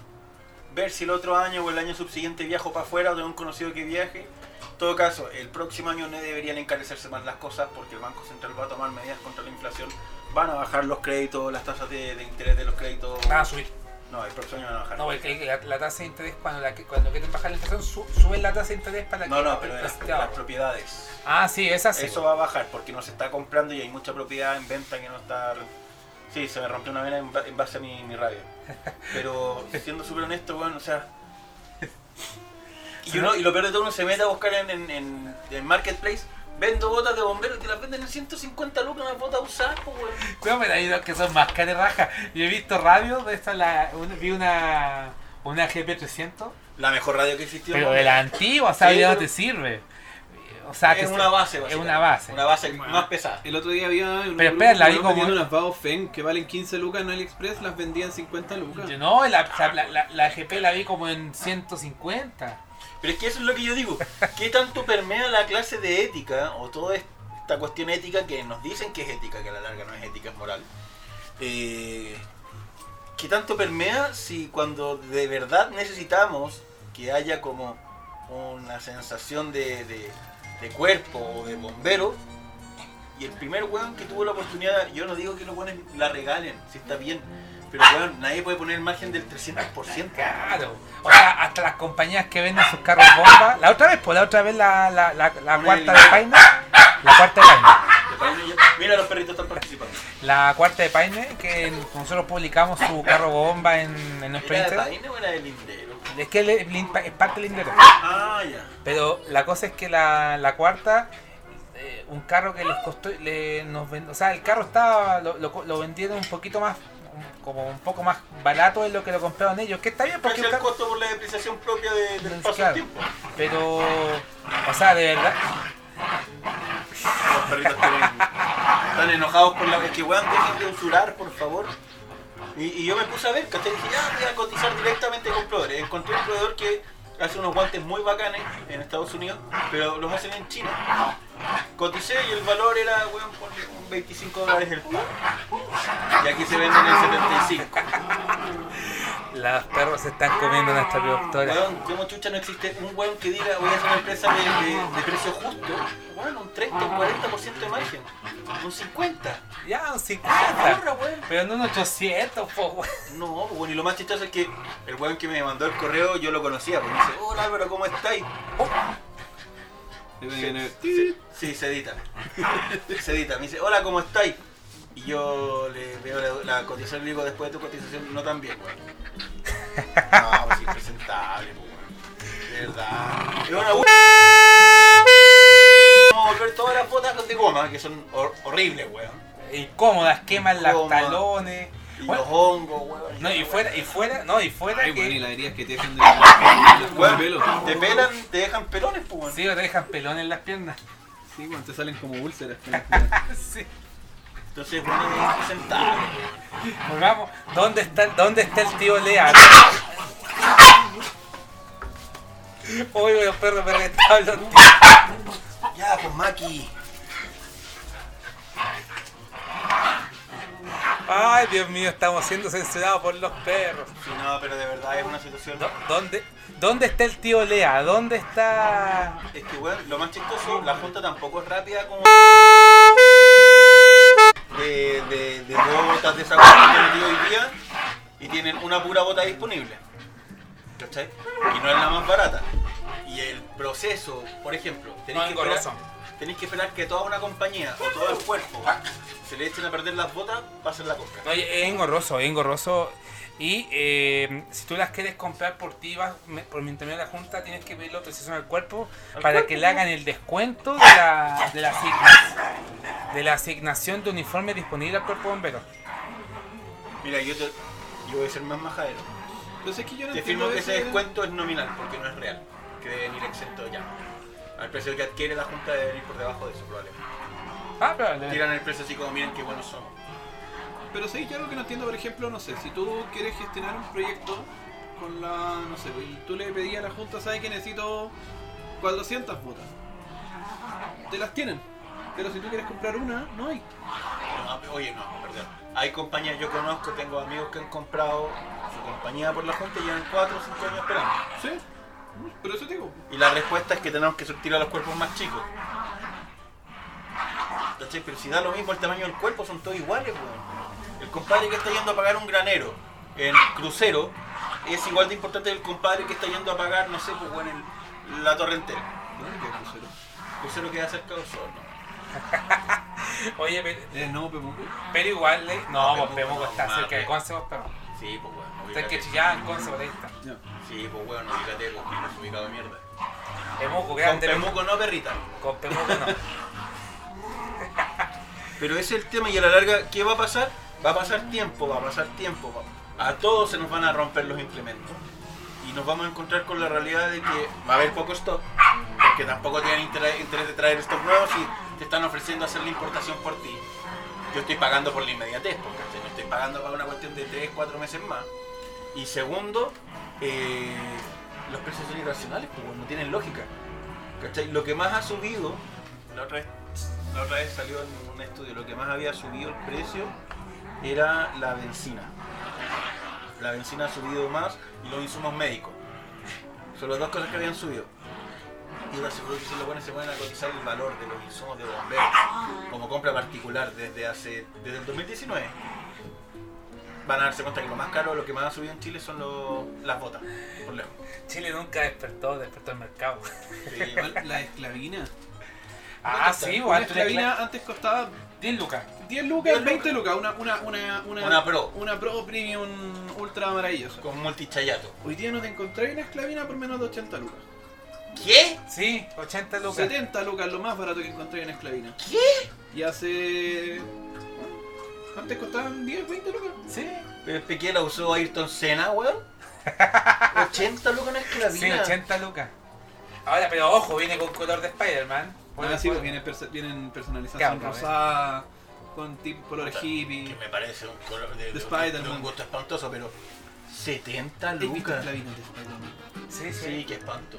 ver si el otro año o el año subsiguiente viajo para afuera o tengo un conocido que viaje. En todo caso, el próximo año no deberían encarecerse más las cosas porque el Banco Central va a tomar medidas contra la inflación. Van a bajar los créditos, las tasas de, de interés de los créditos. Van a subir. No, el próximo año van a bajar. No, porque la, la tasa de interés, cuando, la, cuando quieren bajar la inflación, su- suben la tasa de interés para que no, no, pero de las, propiedades. Ah, sí, esa sí. Eso va a bajar porque no se está comprando y hay mucha propiedad en venta que no está. Sí, se me rompió una vena en, ba- en base a mi, mi rabia. Pero siendo súper honesto, bueno, o sea. Y, uno, y lo peor de todo, uno se mete a buscar en, en, en, en Marketplace. Vendo botas de bomberos y te las venden en 150 lucas, unas botas usadas, pues, weón. No, pero hay dos que son más caras raja. Yo he visto radio, de esta la, vi una, una GP300, La mejor radio que existió. pero de la antigua, o sea, Sí, ya no pero- te sirve. O sea, que es una base, Es una base. Una base Bueno. más pesada. El otro día había un Pero espera, la vi como- vendiendo unas Baofeng que valen 15 lucas en AliExpress, las vendían 50 lucas. Yo no, la, la, la, la GP la vi como en 150. Pero es que eso es lo que yo digo. ¿Qué tanto permea la clase de ética o toda esta cuestión ética que nos dicen que es ética, que a la larga no es ética, es moral? Eh, ¿Qué tanto permea si cuando de verdad necesitamos que haya como una sensación de, de- de cuerpo o de bombero? Y el primer weón que tuvo la oportunidad, yo no digo que los weones la regalen, si está bien, pero weón, nadie puede poner el margen del 300%. Claro. O sea, hasta las compañías que venden sus carros bomba. La otra vez, pues la otra vez la, la, la, cuarta de- Paine. La cuarta de Paine. Mira, los perritos están participando. La cuarta de Paine, que nosotros publicamos su carro bomba en, en nuestro ¿Era de. Paine o era de Lindero? Es que es, es parte del Lindero. Ah, ya. Pero la cosa es que la, la cuarta, eh, un carro que les costó, le, nos ven- o sea, el carro estaba, lo, lo, lo vendieron un poquito más, como un poco más barato de lo que lo compraron ellos, que está bien porque el costo por la depreciación propia de- del paso Claro. del tiempo. pero, o sea, de verdad, Los perritos están enojados con la que weón, dejen de usurar, por favor. Y, yo me puse a ver, ¿cachai? Dije, ya voy a cotizar directamente con proveedores. Encontré un proveedor que hace unos guantes muy bacanes en Estados Unidos, pero los hacen en China. Coticé y el valor era, weón, un 25 dólares el par. Y aquí se venden en 75. los perros se están comiendo nuestra productora. Weón, como chucha no existe un weón que diga voy a hacer una empresa de, de- de precio justo. Weón, un 30, un 40% de margen. Un 50. Ya, un 50. Ahorra, weón. Pero no un 800, po, weón. No, pues, bueno, y lo más chistoso es que el weón que me mandó el correo yo lo conocía, porque me dice, hola Álvaro, ¿cómo estáis? Y Sí, sí, se edita. Se edita. Me dice, hola, ¿cómo estáis? Y yo le veo la, la cotización y le digo después de tu cotización no tan bien, weón. No, pues impresentable, pues, weón. De verdad. Es una Vamos a volver todas las botas de goma, que son hor- horribles, weón. Incómodas, queman los talones. Y Bueno, los hongos, weón. no, y fuera, y fuera, no, y fuera Ay, weón, y que. la heridas que te dejan de, de Weón, pelo. te pelan, te dejan pelones, pues, weón. Sí, te dejan pelón en las piernas. Sí, weón, te salen como úlceras. Sí. Entonces, bueno, impresentable. Volvamos. ¿Dónde está, ¿Dónde está el tío Lea? Uy, los perros me tío. Ya, pues, Maki. Ay, Dios mío, estamos siendo censurados por los perros. Sí, no, pero de verdad es una situación. ¿Dó- ¿Dónde, ¿Dónde está el tío Lea? ¿Dónde está...? Es que, weón, lo más chistoso, la junta tampoco es rápida como. De, de, de botas de esa weá que hoy día y tienen una pura bota disponible. ¿Cachai? Y no es la más barata. Y el proceso, por ejemplo, tenéis No, que, esperar. Tenéis que esperar que toda una compañía o todo el cuerpo se le echen a perder las botas para hacer la compra. No, es engorroso, es engorroso. Y eh, si tú las quieres comprar por ti, vas, me- por mi intermedio de la junta, tienes que pedirle autorización al cuerpo Al para cuerpo, que le hagan el descuento de la, de la, asigna- de la asignación de uniforme disponible al cuerpo bombero. Mira, yo, te, yo voy a ser más majadero. Entonces es que yo no Te firmo que ese ese- descuento es nominal porque no es real. Que deben ir exento ya. Al precio que adquiere la Junta debe ir por debajo de eso probablemente. Ah, le- Tiran el precio así como miren qué buenos somos. Pero sí, yo algo que no entiendo, por ejemplo, no sé, si tú quieres gestionar un proyecto con la, no sé, y tú le pedías a la Junta, ¿sabes que necesito 400 botas? Te las tienen. Pero si tú quieres comprar una, no hay. No, oye, no, perdón. Hay compañías, yo conozco, tengo amigos que han comprado su compañía por la Junta y llevan 4 o 5 años esperando. ¿Sí? Pero eso te digo. Y la respuesta es que tenemos que surtir a los cuerpos más chicos. ¿Cachai? Pero si da lo mismo el tamaño del cuerpo, son todos iguales, weón. El compadre que está yendo a pagar un granero en crucero es igual de importante que el compadre que está yendo a pagar, no sé, pues bueno, en la torre entera. ¿Dónde queda crucero? Crucero queda cerca del sol, ¿no? Oye, pero, ¿Es no, Pemuco? pero igual, le- no, No, pues Pemuco Pemuco no, está cerca de Conce, vos, pero. Sí, pues bueno, Está que ubícate. chillaban Conce, por ahí está. Sí, pues bueno, ubícate, pues que no es ubicado de mierda. Pemuco, Con grande. Pemuco no, perrita. Con Pemuco no. Pero ese es el tema y a la larga, ¿qué va a pasar? Va a pasar tiempo, va a pasar tiempo. A todos se nos van a romper los implementos. Y nos vamos a encontrar con la realidad de que va a haber poco stock. Porque tampoco tienen interés, interés de traer stock nuevos y te están ofreciendo hacer la importación por ti. Yo estoy pagando por la inmediatez, porque no estoy pagando para una cuestión de 3, 4 meses más. Y segundo, eh, los precios son irracionales, pues no tienen lógica. Lo que más ha subido, la otra, vez, la salió en un estudio, lo que más había subido el precio era la benzina. La benzina ha subido más y los insumos médicos. Son las dos cosas que habían subido. Y seguro que se pueden cotizar el valor de los insumos de bomberos como compra particular desde hace desde el 2019. Van a darse cuenta que lo más caro, lo que más ha subido en Chile son los- las botas, por lejos. Chile nunca despertó, despertó el mercado. Sí, Igual, La esclavina. Ah, sí, Una igual le esclavina cla- antes costaba 10 lucas. 10 lucas, 10 20 lucas. Una, una, una, una, Una Pro. Una Pro Premium ultra maravillosa. con multichayato. Hoy día no te encontré una esclavina por menos de 80 lucas. ¿Qué? Sí, 80 lucas. 70 lucas, lo más barato que encontré en esclavina. ¿Qué? Y hace. Antes costaban 10, 20 lucas. Sí, Pero es que la usó Ayrton Senna, weón. 80 lucas una sí, esclavina. 80 lucas. Ahora, pero ojo, viene con color de Spider-Man. Ah, el- sí, pues vienen, perso- vienen personalización eh. rosada, con tip colores hippie. Que me parece un color de, De de- Spider-Man. de un gusto espantoso, pero 70 ¿Has visto lucas. esclavinas de Spider-Man? Sí, sí. Sí, qué espanto.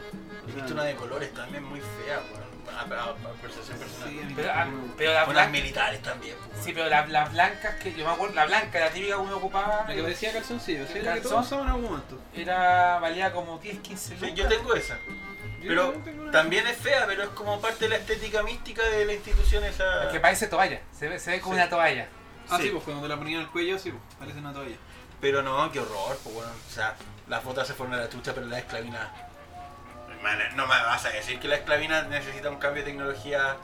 He visto una de colores también muy fea, weón. A, a- a percepción personal. Sí, a mí Pero, tampoco ah, me gusta. pero las blancas. militares también. pues, Sí, pero las, las blancas que yo me acuerdo, la blanca, la típica que uno ocupaba, La que parecía calzoncillo, sí, la que todos usaban en algún momento. era valía como 10, 15 lucas. Sí, yo tengo esa. Pero también es fea, pero es como parte de la estética mística de la institución esa. Es que parece toalla, se ve, se ve como Sí. una toalla. Ah, sí, Sí. pues cuando te la ponían al cuello, sí, pues parece una toalla. Pero no, qué horror, pues bueno, o sea, las botas se fueron a la chucha, pero la esclavina. No me vas a decir que la esclavina necesita un cambio de tecnología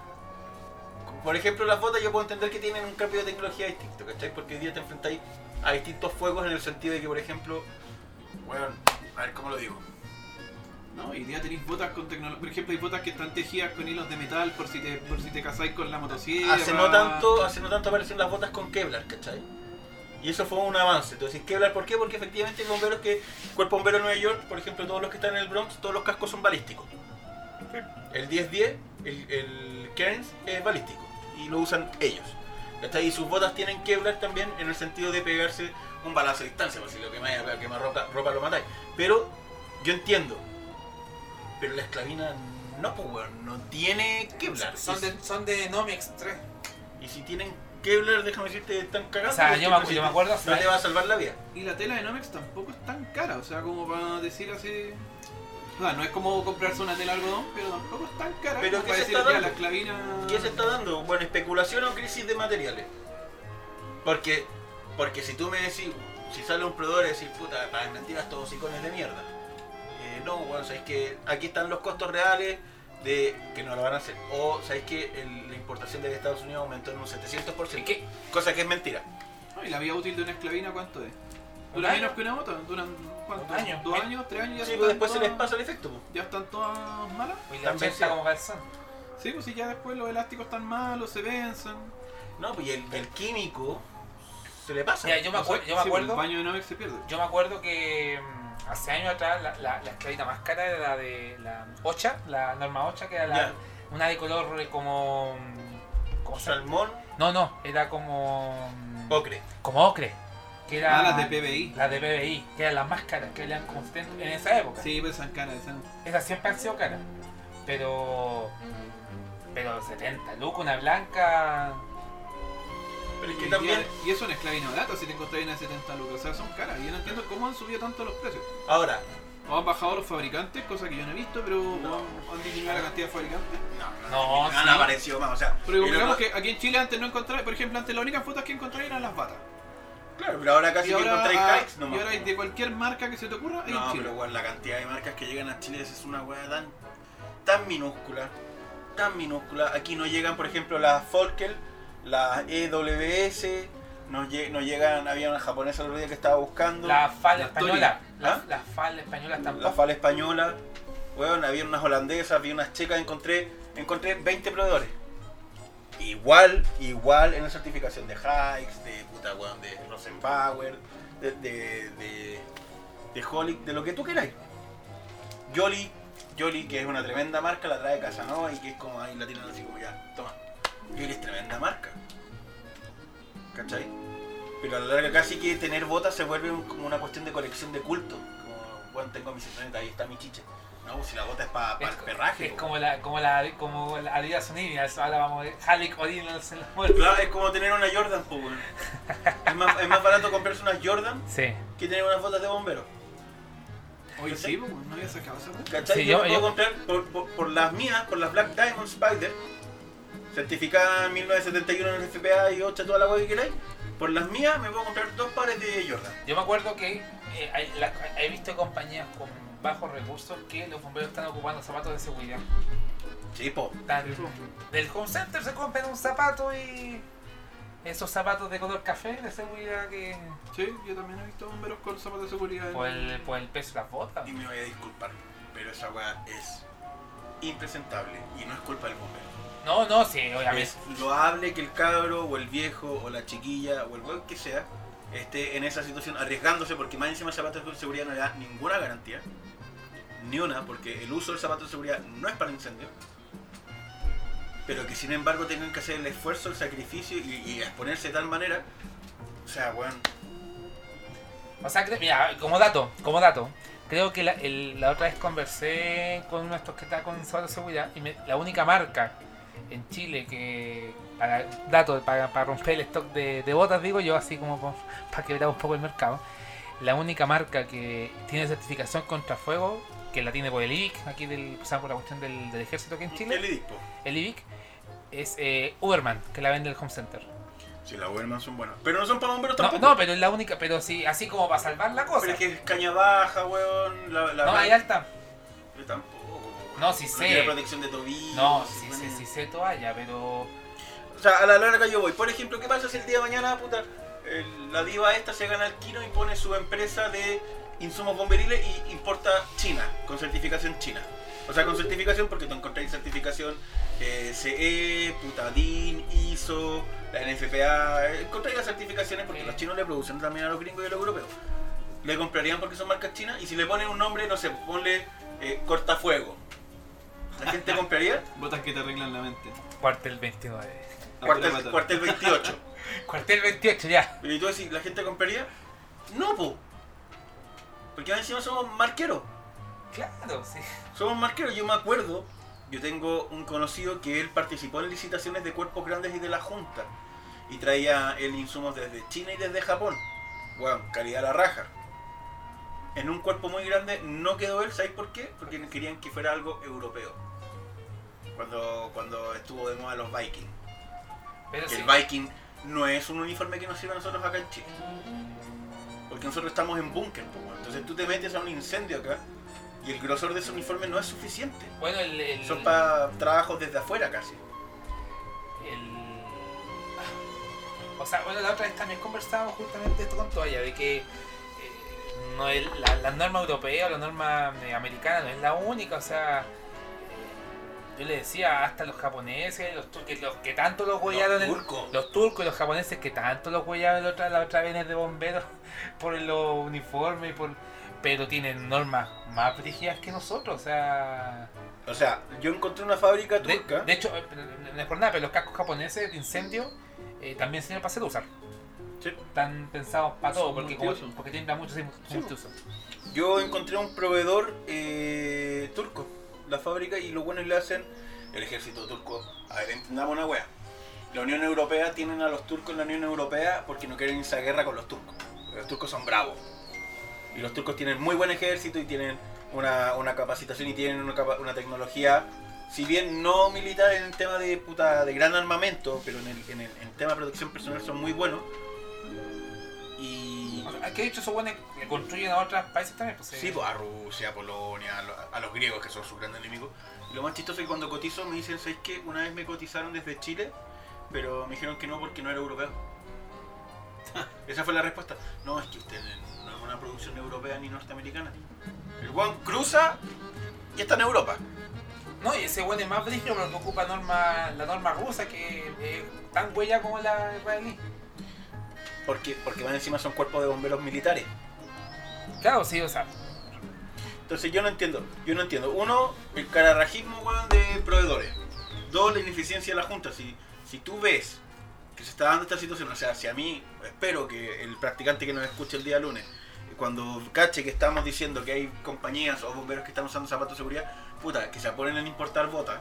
por ejemplo, las botas yo puedo entender que tienen un cambio de tecnología distinto, ¿cachai? Porque hoy día te enfrentáis a distintos fuegos en el sentido de que, por ejemplo, bueno, a ver cómo lo digo. No, y ya tenéis botas con tecnología. Por ejemplo, hay botas que están tejidas con hilos de metal por si te, por si te casáis con la motosierra. Hace no tanto, hace no tanto aparecen las botas con Kevlar, ¿cachai? Y eso fue un avance. Entonces, Kevlar, ¿por qué? Porque efectivamente hay bomberos que, Cuerpo Bombero de Nueva York, por ejemplo, todos los que están en el Bronx, todos los cascos son balísticos. El 1010, el, el Cairns es balístico y lo usan ellos. ¿Cachai? Y sus botas tienen Kevlar también en el sentido de pegarse un balazo a distancia, por si lo que más, que más ropa, ropa lo matáis. Pero yo entiendo. Pero la esclavina no, pues, weón, no tiene Kevlar. Son Y de, son de Nomex 3. y si tienen Kevlar, déjame decirte, están cagados. O sea, yo me acu- si yo me te- acuerdo, No te va a salvar la vida. Y la tela de Nomex tampoco es tan cara, o sea, como para decir así. O sea, no es como comprarse una tela de algodón, pero tampoco es tan cara. Pero como ¿qué para se decir, está ya, dando? la. ¿Qué se está dando? Bueno, especulación o crisis de materiales. Porque, porque si tú me decís, si sale un proveedor y decís, puta, para mentiras todos icones de mierda. Eh, no, bueno, sabéis que aquí están los costos reales de que no lo van a hacer. O sabéis que el- importación de Estados Unidos aumentó en un 700%. ¿Y qué? Cosa que es mentira. No, ¿Y la vida útil de una esclavina cuánto es? ¿Un ¿Dura menos que una bota? ¿Duran cuánto? Un año. ¿Dos años? ¿Tres años? Ya Sí, están pues después se les todas- pasa el efecto. pues. ¿Ya están todas malas? Y la También 80 sí. como calzón. Sí, pues si ya después los elásticos están malos, se vencen. No, pues y el, el químico se le pasa. Mira, yo me, O sea, acuer- yo me sí, pues, acuerdo. El baño de Nomex se pierde. Yo me acuerdo que mm, hace años atrás la, la, la esclavita más cara era la de la Ocha, la norma Ocha, que era la, Ya. Una de color eh, como. mm, ¿Cómo se llama? Salmón, No, no, era como. mm, ocre. Como ocre. Que era Ah, las de PBI. Las de PBI, que eran las más caras, que eran como 70 en esa época. Sí, pues esas caras. Esas... Esas siempre han sido caras. Pero. Pero 70 lucas, una blanca. Pero es Y, que hoy también, y eso en esclavina barata si te encontrás una de 70 lucas. O sea, son caras. Y yo no entiendo cómo han subido tanto los precios. ahora, O han bajado los fabricantes, cosa que yo no he visto, pero No. han, han disminuido la cantidad de fabricantes. no, No, han sí. aparecido más, o sea, Pero digamos que aquí en Chile antes no encontraba, por ejemplo, antes las únicas fotos que encontraba eran las batas. Claro, pero ahora casi Y que encontráis ah, kites y nomás. ahora hay de cualquier marca que se te ocurra, hay en No, Chile. pero bueno, la cantidad de marcas que llegan a Chile es una weá tan, tan minúscula, tan minúscula. Aquí no llegan, por ejemplo, las Folkel, las EWS, no, lle- no llegan, había una japonesa el otro día que estaba buscando, La FAL La española. La, ¿Ah? la FAL española la tampoco. FAL española, weón, había unas holandesas, había unas checas, encontré, encontré 20 proveedores. Igual, igual en la certificación de Hikes, de puta weón, de Rosenbauer, de, de, de, de Holic, de lo que tú queráis. Jolly, Jolly, que es una tremenda marca, la trae Casanova y que es como ahí la tienen así como ya, toma. Jolly es tremenda marca. ¿Cachai? Pero a la larga casi que tener botas se vuelve un- como una cuestión de colección de culto. Como, bueno, tengo mi cinturita, ahí está mi chiche. No, si la bota es para Es, el perraje. es po. como la, como la, como la Adidas Originals, ahora vamos a ver Halik Originals en la muerte. Claro, es como tener una Jordan, po, weón. es, más, es más barato comprarse una Jordan Sí. que tener unas botas de bombero. Hoy sí, pues, no había sacado esa. ¿Cachai? Sí, yo, yo- me puedo yo- comprar por, por- por las mías, por las Black Diamond Spider, certificada en 1971 en el FPA y 8, toda la web que queráis. Por las mías me puedo comprar dos pares de Jordan. Yo me acuerdo que eh, hay- la- he visto compañías con bajos recursos que los bomberos están ocupando zapatos de seguridad. Sí, po. Están- Sí, po. del home center se compran un zapato y esos zapatos de color café de seguridad que Sí, yo también he visto bomberos con zapatos de seguridad. por el, por el peso de las botas. Y me voy a disculpar, pero esa weá es impresentable y no es culpa del bombero. No, no, sí, obviamente. Es loable que el cabro o el viejo o la chiquilla o el weón que sea esté en esa situación arriesgándose porque más encima el zapato de seguridad no le da ninguna garantía. Ni una, porque el uso del zapato de seguridad no es para incendio. Pero que sin embargo tengan que hacer el esfuerzo, el sacrificio y, y exponerse de tal manera. O sea, weón. O sea, mira, como dato, como dato, creo que la, el- la otra vez conversé con uno de estos que está con zapatos de seguridad y me- la única marca en Chile que, para dato, para, para romper el stock de, de botas, digo yo, así como por- para quebrar un poco el mercado, la única marca que tiene certificación contra fuego, que la tiene por el IBIC, aquí del, sea, por la cuestión del, del ejército aquí en Chile, El IDIC, po. el IBIC, es eh, Uberman, que la vende el Home Center. Si las Uberman son buenas. Pero no son para bomberos No, tampoco. no, pero es la única, pero sí, así como para salvar la cosa. Pero es que es caña baja, weón. La, la No, hay alta. Weón. No, sí No sé. tiene protección de tobillo. No, se sí, pone- sí, sé toalla, pero. sea, a la larga yo voy. Por ejemplo, ¿qué pasa si el día de mañana, puta, el- la diva esta se gana el kino y pone su empresa de insumos bomberiles y importa China, con certificación china? O sea, con certificación porque tú encontráis certificación eh, CE, puta DIN, ISO, la NFPA, encontráis las certificaciones porque Sí. los chinos le producen también a los gringos y a los europeos. Le comprarían porque son marcas chinas y si le ponen un nombre, no sé, ponle eh, cortafuego. ¿La gente compraría? Botas que te arreglan la mente. Cuartel 29. A pura Cuartel, cuartel 28. Cuartel 28, ya. Y tú decís, ¿la gente compraría? No, po. Porque encima somos marqueros. Claro, sí. Somos marqueros. Yo me acuerdo, yo tengo un conocido que él participó en licitaciones de cuerpos grandes y de la Junta. Y traía el insumos desde China y desde Japón. Bueno, calidad a la raja. En un cuerpo muy grande no quedó él, ¿sabéis por qué? Porque querían que fuera algo europeo. Cuando, cuando estuvo de moda los Vikings. Pero Que sí. el Viking no es un uniforme que nos sirve a nosotros acá en Chile. Porque nosotros estamos en búnker, weón. entonces tú te metes a un incendio acá y el grosor de ese uniforme no es suficiente. Bueno, el. el Son para trabajos desde afuera casi. el- O sea, bueno, la otra vez también conversábamos justamente esto con Toalla, de que no es, la, la norma europea o la norma eh, americana no es la única, o sea, eh, yo le decía hasta los japoneses, los turcos, los que tanto los huellaron, Los turcos. los turcos y los japoneses que tanto los huellaron la otra, la otra vez de bomberos por los uniformes, y por, pero tienen normas más rígidas que nosotros, o sea... O sea, yo encontré una fábrica turca. de hecho, eh, no es por nada, pero los cascos japoneses de incendio eh, también sirven para hacer usar. Sí. Están pensados para todo, porque, como, porque tienen mucho sí, Sí. multiuso. Yo encontré un proveedor eh, turco, la fábrica, y los buenos le hacen el ejército turco. A ver, entendamos una wea. La Unión Europea tienen a los turcos en la Unión Europea porque no quieren irse a guerra con los turcos. Los turcos son bravos. Y los turcos tienen muy buen ejército y tienen una, una capacitación y tienen una, una tecnología, si bien no militar en el tema de puta de gran armamento, pero en el, en el en tema de protección personal son muy buenos. Sea, que de hecho esos buenos que construyen a otros países también. Pues, Sí, eh, pues a Rusia, a Polonia, a lo- a los griegos que son sus grandes enemigos. Y lo más chistoso es que cuando cotizo me dicen, ¿sabes qué? Una vez me cotizaron desde Chile, pero me dijeron que no porque no era europeo. Esa fue la respuesta. No, es que usted no es una producción europea ni norteamericana. El One cruza y está en Europa. No, y ese bueno es más brígido porque ocupa norma, la norma rusa que es tan huella como la israelí. Porque, porque van encima son cuerpos de bomberos militares. Claro, sí, o sea, Entonces yo no entiendo, yo no entiendo. Uno, el cararrajismo weón, de proveedores. Dos, la ineficiencia de la Junta. Si, si tú ves que se está dando esta situación, o sea, si a mí, espero que el practicante que nos escuche el día lunes, cuando cache que estamos diciendo que hay compañías o bomberos que están usando zapatos de seguridad, puta, que se ponen en importar botas,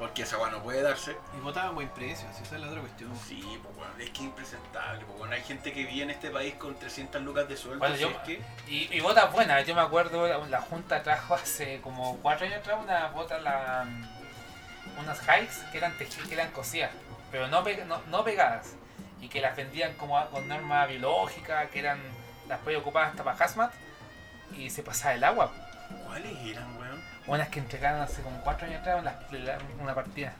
porque esa weá no puede darse. Y votaban a buen precio, así esa es la otra cuestión. Sí, pues weón, es que es impresentable, pues hay gente que vive en este país con 300 lucas de sueldo, Bueno, si yo- es que... Y, y botas buenas, yo me acuerdo, la, Junta trajo hace como cuatro años atrás unas botas, la, unas hikes que eran tejidas, que eran cosidas, pero no, pe- no, no pegadas, y que las vendían como con norma biológica, que eran, las podía ocupar hasta para hazmat, y se pasaba el agua. ¿Cuáles eran, weón? Unas que entregaron hace como cuatro años atrás las- la- una partida.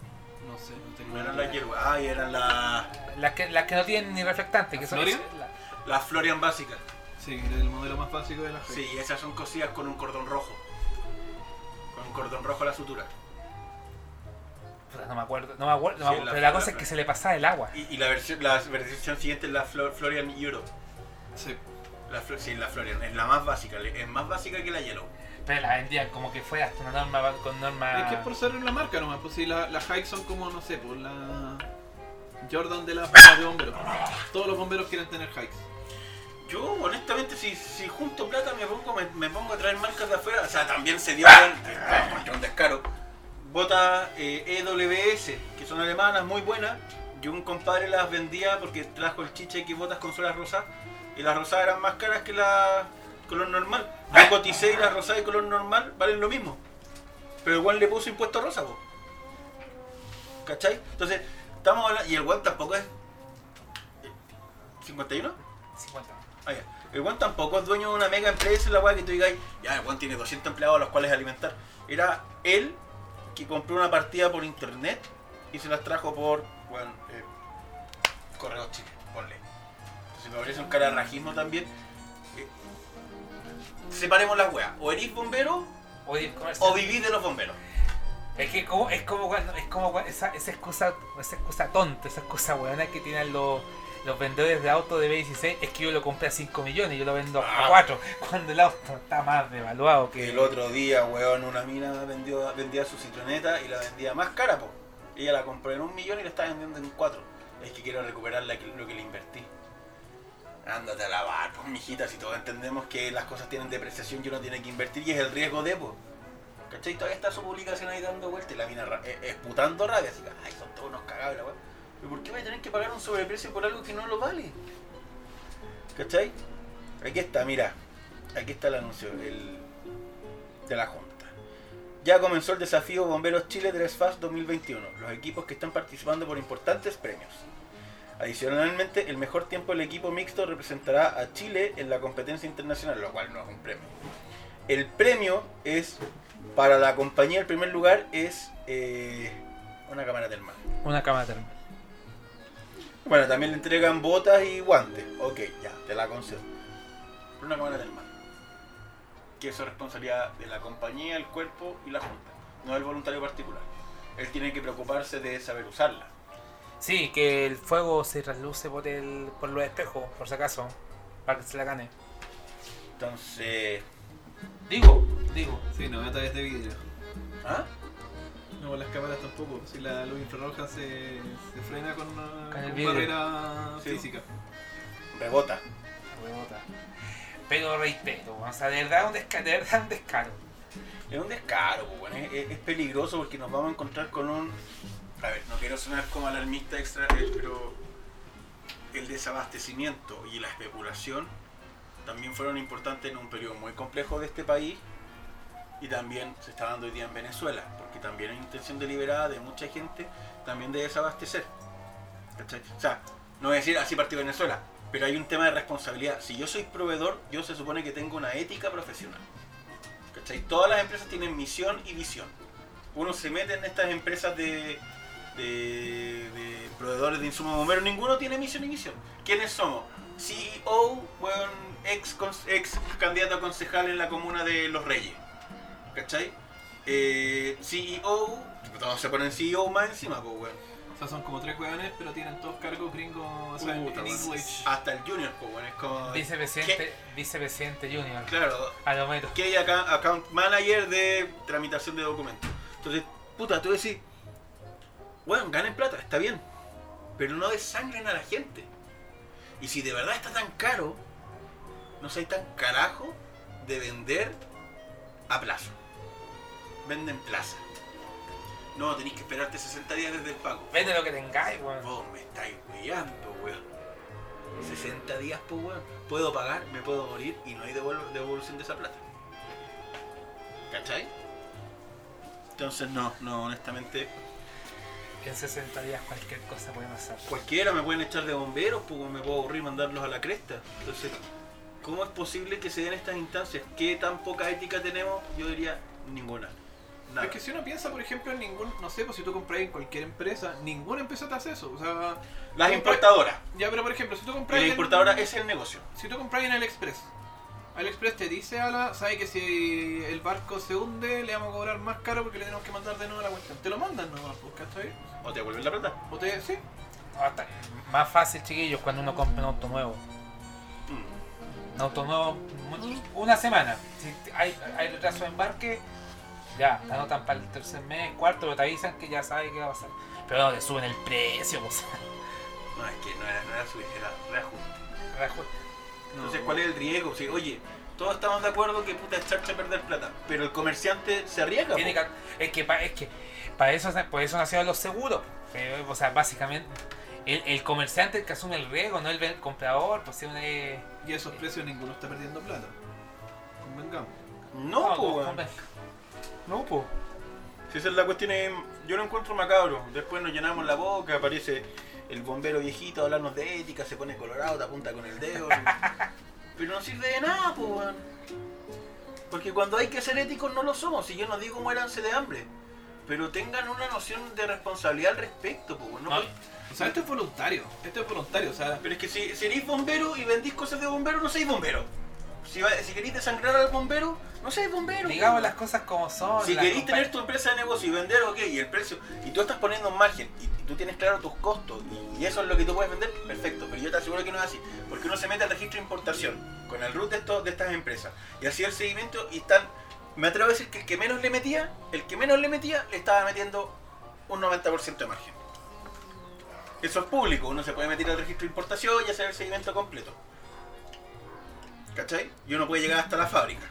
No sé, no tengo No eran las hierbas, ah, y eran las... Las que, las que no tienen ni reflectante, que son ¿Florian? la- Las Florian básicas. Sí, el modelo más básico de la fe. Sí, esas son cosidas con un cordón rojo. Con un cordón rojo a la sutura. no me acuerdo, no me acuerdo, no me acuerdo, la- pero la la- cosa es que se le pasaba el agua. Y, y la, versión, la versión siguiente es la Flo- Florian Euro. Sí. La, sí, la Florian. Es la más básica. Es más básica que la Yellow. Pero la vendían como que fuera hasta una norma con norma. Es que es por ser la marca nomás, pues si la- las hikes son como, no sé, por la Jordan de las botas de bomberos. Todos los bomberos quieren tener hikes. Yo, honestamente, si, si junto plata me pongo, me, me pongo a traer marcas de afuera. O sea, también se dio un descaro. Botas eh, EWS, que son alemanas, muy buenas. Yo un compadre las vendía porque trajo el chiche que botas con suelas rosadas. Y las rosadas eran más caras que las color normal. Yo coticé y las rosadas de color normal valen lo mismo. Pero igual le puso impuesto rosa, po. ¿Cachai? Entonces, estamos hablando. Y el guan tampoco es. eh, ¿51? 50. Ah, ya. El Juan tampoco es dueño de una mega empresa, la weá que tú digas, ya, el Juan tiene 200 empleados a los cuales alimentar. Era él que compró una partida por internet y se las trajo por weón, eh, Correos Chile, ponle. Entonces me parece un cara de rajismo también. Separemos las weas. O eres bombero o vivís de los bomberos. Es que como, es como cuando, es como cuando- esa, esa excusa, esa excusa tonta, esa excusa buena que tienen los, los vendedores de autos de B16 es que yo lo compré a 5 millones y yo lo vendo Ah. a 4 cuando el auto está más devaluado que El otro día, weón, una mina vendió, vendía su citroneta y la vendía más cara, po. Ella la compró en un millón y la está vendiendo en cuatro. Es que quiero recuperar la lo que le invertí. Ándate a lavar, pues mijita, si todos entendemos que las cosas tienen depreciación y uno tiene que invertir y es el riesgo de, pues. ¿Cachai? Todavía está su publicación ahí dando vueltas y la mina ra- eh, esputando rabia, así que, ay, son todos unos cagados, la. ¿Pero por qué voy a tener que pagar un sobreprecio por algo que no lo vale? ¿Cachai? Aquí está, mira. Aquí está el anuncio el, de la Junta. Ya comenzó el desafío Bomberos Chile 3 FAS 2021. Los equipos que están participando por importantes premios. Adicionalmente, el mejor tiempo del equipo mixto representará a Chile en la competencia internacional, lo cual no es un premio. El premio es, para la compañía, el primer lugar es eh, una cámara termal. una cámara termal. Bueno, también le entregan botas y guantes. Ok, ya, te la concedo. Una cámara del mar. Que eso es responsabilidad de la compañía, el cuerpo y la junta. No del voluntario particular. Él tiene que preocuparse de saber usarla. Sí, que el fuego se trasluce por el por los espejos, por si acaso, para que se la gane. Entonces. Digo, digo. Sí, no, a través de vidrio. ¿Ah? No, las cámaras tampoco. Si la luz infrarroja se, se frena con una Con con barrera Sí. física. Rebota. Huevota. Pero reitero, o sea, de verdad un descaro, de verdad un descaro. Es un descaro, pues, bueno, es, es- es peligroso porque nos vamos a encontrar con un. A ver, no quiero sonar como alarmista extra, eh, pero el desabastecimiento y la especulación también fueron importantes en un periodo muy complejo de este país y también se está dando hoy día en Venezuela, porque también hay intención deliberada de mucha gente también de desabastecer. ¿Cachai? O sea, no voy a decir así partido Venezuela, pero hay un tema de responsabilidad. Si yo soy proveedor, yo se supone que tengo una ética profesional. ¿Cachai? Todas las empresas tienen misión y visión. Uno se mete en estas empresas de, de, de proveedores de insumos bomberos, ninguno tiene misión y visión. ¿Quiénes somos? CEO, weón, ex, ex candidato a concejal en la comuna de Los Reyes. ¿Cachai? Eh, CEO, todos se ponen CEO más encima, pues weón. O sea, son como tres hueones, pero tienen todos cargos gringos o sea, en Puta, en weón. English. Hasta el Junior, pues weón, es como. Vicepresidente, vicepresidente junior. Claro, A lo menos. que hay acá account manager de tramitación de documentos. Entonces, puta, tú decís, bueno, ganen plata, está bien, pero no desangren a la gente. Y si de verdad está tan caro, no seáis tan carajo de vender a plazo. Venden plaza. No, tenéis que esperarte 60 días desde el pago. Vende lo que tengáis, weón. Vos me estáis weyando, weón. 60 días, pues, weón. Puedo pagar, me puedo morir y no hay devol- devolución de esa plata. ¿Cachai? Entonces, no, no, honestamente. En 60 días cualquier cosa puede pasar. Cualquiera me pueden echar de bomberos, pues me puedo aburrir y mandarlos a la cresta. Entonces, ¿cómo es posible que se den estas instancias? ¿Qué tan poca ética tenemos? Yo diría ninguna. Nada. Es que si uno piensa, por ejemplo, en ningún, no sé, pues si tú compras en cualquier empresa, ninguna empresa te hace eso. O sea, Las importadoras. Ya, pero por ejemplo, si tú compras la en- importadora es el negocio. Si tú compras en AliExpress, AliExpress te dice a la, sabe que si el barco se hunde, le vamos a cobrar más caro porque le tenemos que mandar de nuevo la cuenta. Te lo mandan nomás, pues, ¿cachai? O te vuelven la plata. O te, sí, Hasta- más fácil, chiquillos, cuando uno compra un auto nuevo. Mm. Un auto nuevo, mu- una semana. Si hay, hay retraso de embarque, ya, te anotan para el tercer mes, cuarto, pero te avisan que ya sabes qué va a pasar. Pero no, te suben el precio, pues. No, es que no era, no era subir, era reajuste. Reajuste. Entonces, ¿cuál es el riesgo? Si, oye, todos estamos de acuerdo que puta echarse a perder plata, pero el comerciante se arriesga. Tiene po. que- es que pa- es que para eso por eso nacieron los seguros Eh, o sea básicamente el, el comerciante el que asume el riesgo no el, comprador pues es y esos precios ninguno está perdiendo plata. Convengamos. No, no, hombre. No, po. Si esa es la cuestión, es- yo lo encuentro macabro. Después nos llenamos la boca, aparece el bombero viejito a hablarnos de ética, se pone colorado, te apunta con el dedo. Pero no sirve de nada, po, weón. Porque cuando hay que ser éticos no lo somos. Si yo no digo muéranse de hambre. Pero tengan una noción de responsabilidad al respecto, weón. No podéis- O sea, esto es voluntario. Esto es voluntario. O sea, Pero es que si, si eres bombero y vendís cosas de bombero, no sois bombero. Si, va- si queréis desangrar al bombero, no seis bombero. Digamos las cosas como son. Si queréis tener tu empresa de negocio y vender, ok, y el precio, y tú estás poniendo un margen, y, y tú tienes claro tus costos, y, y eso es lo que tú puedes vender, perfecto. Pero yo te aseguro que no es así, porque uno se mete al registro de importación con el root de, estos- de estas empresas, y hacía el seguimiento, y están, me atrevo a decir que el que menos le metía, el que menos le metía, le estaba metiendo un 90% de margen. Eso es público, uno se puede meter al registro de importación y hacer el seguimiento completo. ¿Cachai? Y uno puede llegar hasta la fábrica.